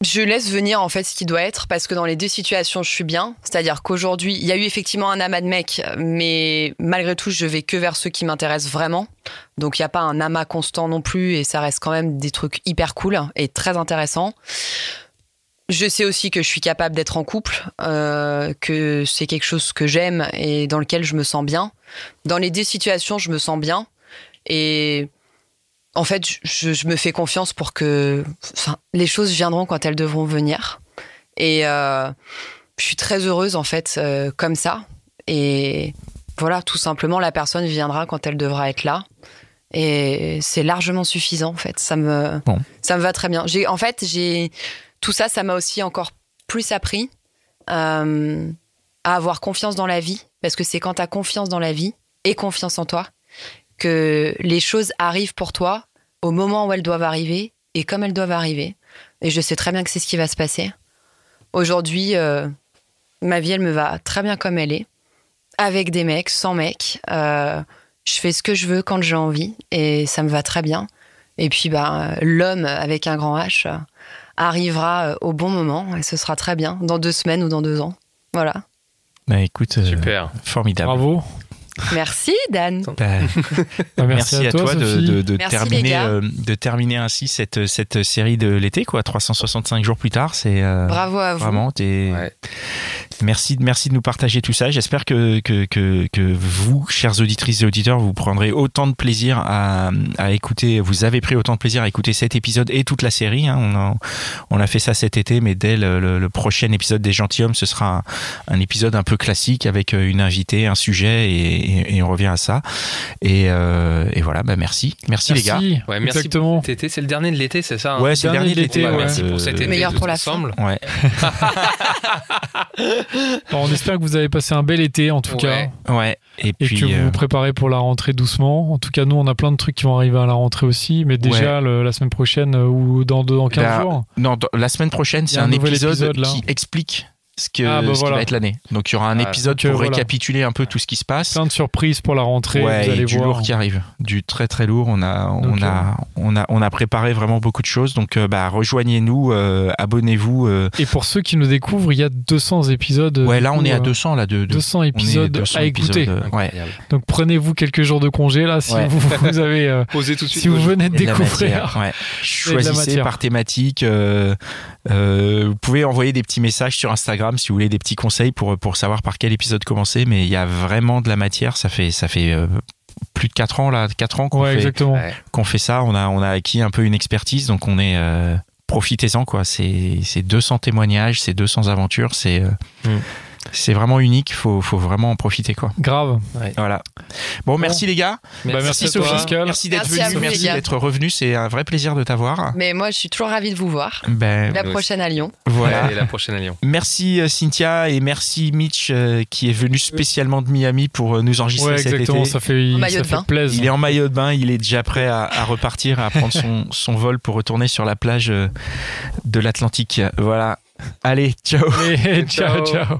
je laisse venir en fait ce qui doit être parce que dans les deux situations, je suis bien. C'est-à-dire qu'aujourd'hui, il y a eu effectivement un amas de mecs, mais malgré tout, je vais que vers ceux qui m'intéressent vraiment. Donc, il n'y a pas un amas constant non plus et ça reste quand même des trucs hyper cool et très intéressants. Je sais aussi que je suis capable d'être en couple, euh, que c'est quelque chose que j'aime et dans lequel je me sens bien. Dans les deux situations, je me sens bien. Et en fait, je, je me fais confiance pour que enfin, les choses viendront quand elles devront venir. Et euh, je suis très heureuse, en fait, euh, comme ça. Et voilà, tout simplement, la personne viendra quand elle devra être là. Et c'est largement suffisant, en fait. Ça me, Bon. ça me va très bien. En fait, j'ai tout ça, ça m'a aussi encore plus appris euh, à avoir confiance dans la vie. Parce que c'est quand tu as confiance dans la vie et confiance en toi que les choses arrivent pour toi au moment où elles doivent arriver et comme elles doivent arriver. Et je sais très bien que c'est ce qui va se passer. Aujourd'hui, euh, ma vie, elle me va très bien comme elle est. Avec des mecs, sans mecs. Euh, je fais ce que je veux quand j'ai envie et ça me va très bien. Et puis, bah, l'homme avec un grand H euh, arrivera euh, au bon moment et ce sera très bien, dans deux semaines ou dans deux ans. Voilà. Bah écoute, euh, Super. formidable. Bravo. Merci, Dan. Bah, Bah, merci, à toi, de, Sophie. de- de Merci, les terminer, gars. euh, de terminer ainsi cette, cette série de l'été, quoi. 365 jours plus tard, c'est euh, Bravo à vous. vraiment. t'es- Ouais. Merci, merci de nous partager tout ça. J'espère que, que, que, que vous, chères auditrices et auditeurs, vous prendrez autant de plaisir à, à écouter. Vous avez pris autant de plaisir à écouter cet épisode et toute la série. hein. On, a, on a fait ça cet été, mais dès le, le- le prochain épisode des Gentilhommes, ce sera un, un épisode un peu classique avec euh, une invitée, un sujet, et, et- et on revient à ça. Et, euh, et voilà, bah merci. merci. les gars. Merci. Ouais, merci Exactement. pour cet été. C'est le dernier de l'été, c'est ça hein? Ouais, c'est le Dernier dernier de l'été, ouais. Merci pour Euh, cet été. Meilleur pour la ensemble. Ouais, Bon, on espère que vous avez passé un bel été en tout Ouais. cas. ouais. Et, Et puis, que vous euh, vous préparez pour la rentrée doucement. En tout cas, nous, on a plein de trucs qui vont arriver à la rentrée aussi. Mais déjà, le- la semaine prochaine euh, ou dans, deux, dans 15 Bah, jours. Non, dans- la semaine prochaine, c'est un épisode, épisode, qui explique ce, que, Ah, bah ce qui va être l'année. Donc il y aura un Ah, épisode euh, pour voilà. récapituler un peu tout ce qui se passe. Plein de surprises pour la rentrée. ouais, vous allez et du voir. lourd qui arrive, du très très lourd. On a, on Donc, a, on a, on a préparé vraiment beaucoup de choses. Donc euh, bah rejoignez-nous, euh, abonnez-vous. euh. Et pour ceux qui nous découvrent, il y a 200 épisodes. ouais, là on coup, est à euh, 200 là de, de 200 on est épisodes 200 à écouter. épisodes, euh, ouais. Incroyable. Donc prenez-vous quelques jours de congé là si Ouais. vous, vous avez euh, Posez tout de suite. si vous venez de découvrir. Choisissez par thématique. euh, euh, vous pouvez envoyer des petits messages sur Instagram si vous voulez des petits conseils pour, pour savoir par quel épisode commencer. Mais il y a vraiment de la matière. Ça fait, ça fait euh, plus de 4 ans, là, 4 ans qu'on Ouais, fait, ça. On a, on a acquis un peu une expertise. Donc on est. euh, Profitez-en, quoi. C'est c'est 200 témoignages, c'est 200 aventures. C'est euh, Mm. C'est vraiment unique. Faut, faut vraiment en profiter, quoi. Grave. Voilà. Bon, merci les gars. Bah, merci Sophie. Merci d'être venu. vous, Merci d'être revenu. C'est un vrai plaisir de t'avoir. Mais moi, je suis toujours ravie de vous voir. Ben, La prochaine à Lyon. voilà. La prochaine à Lyon. Merci euh, Cynthia et merci Mitch euh, qui est venu spécialement de Miami pour euh, nous enregistrer Ouais, cet exactement. été. Ça fait, En ça de fait bain. plaisir. Il est en maillot de bain, il est déjà prêt à, à repartir, à prendre son, son vol pour retourner sur la plage de l'Atlantique. Voilà. Allez, ciao. Et ciao, Ciao. ciao.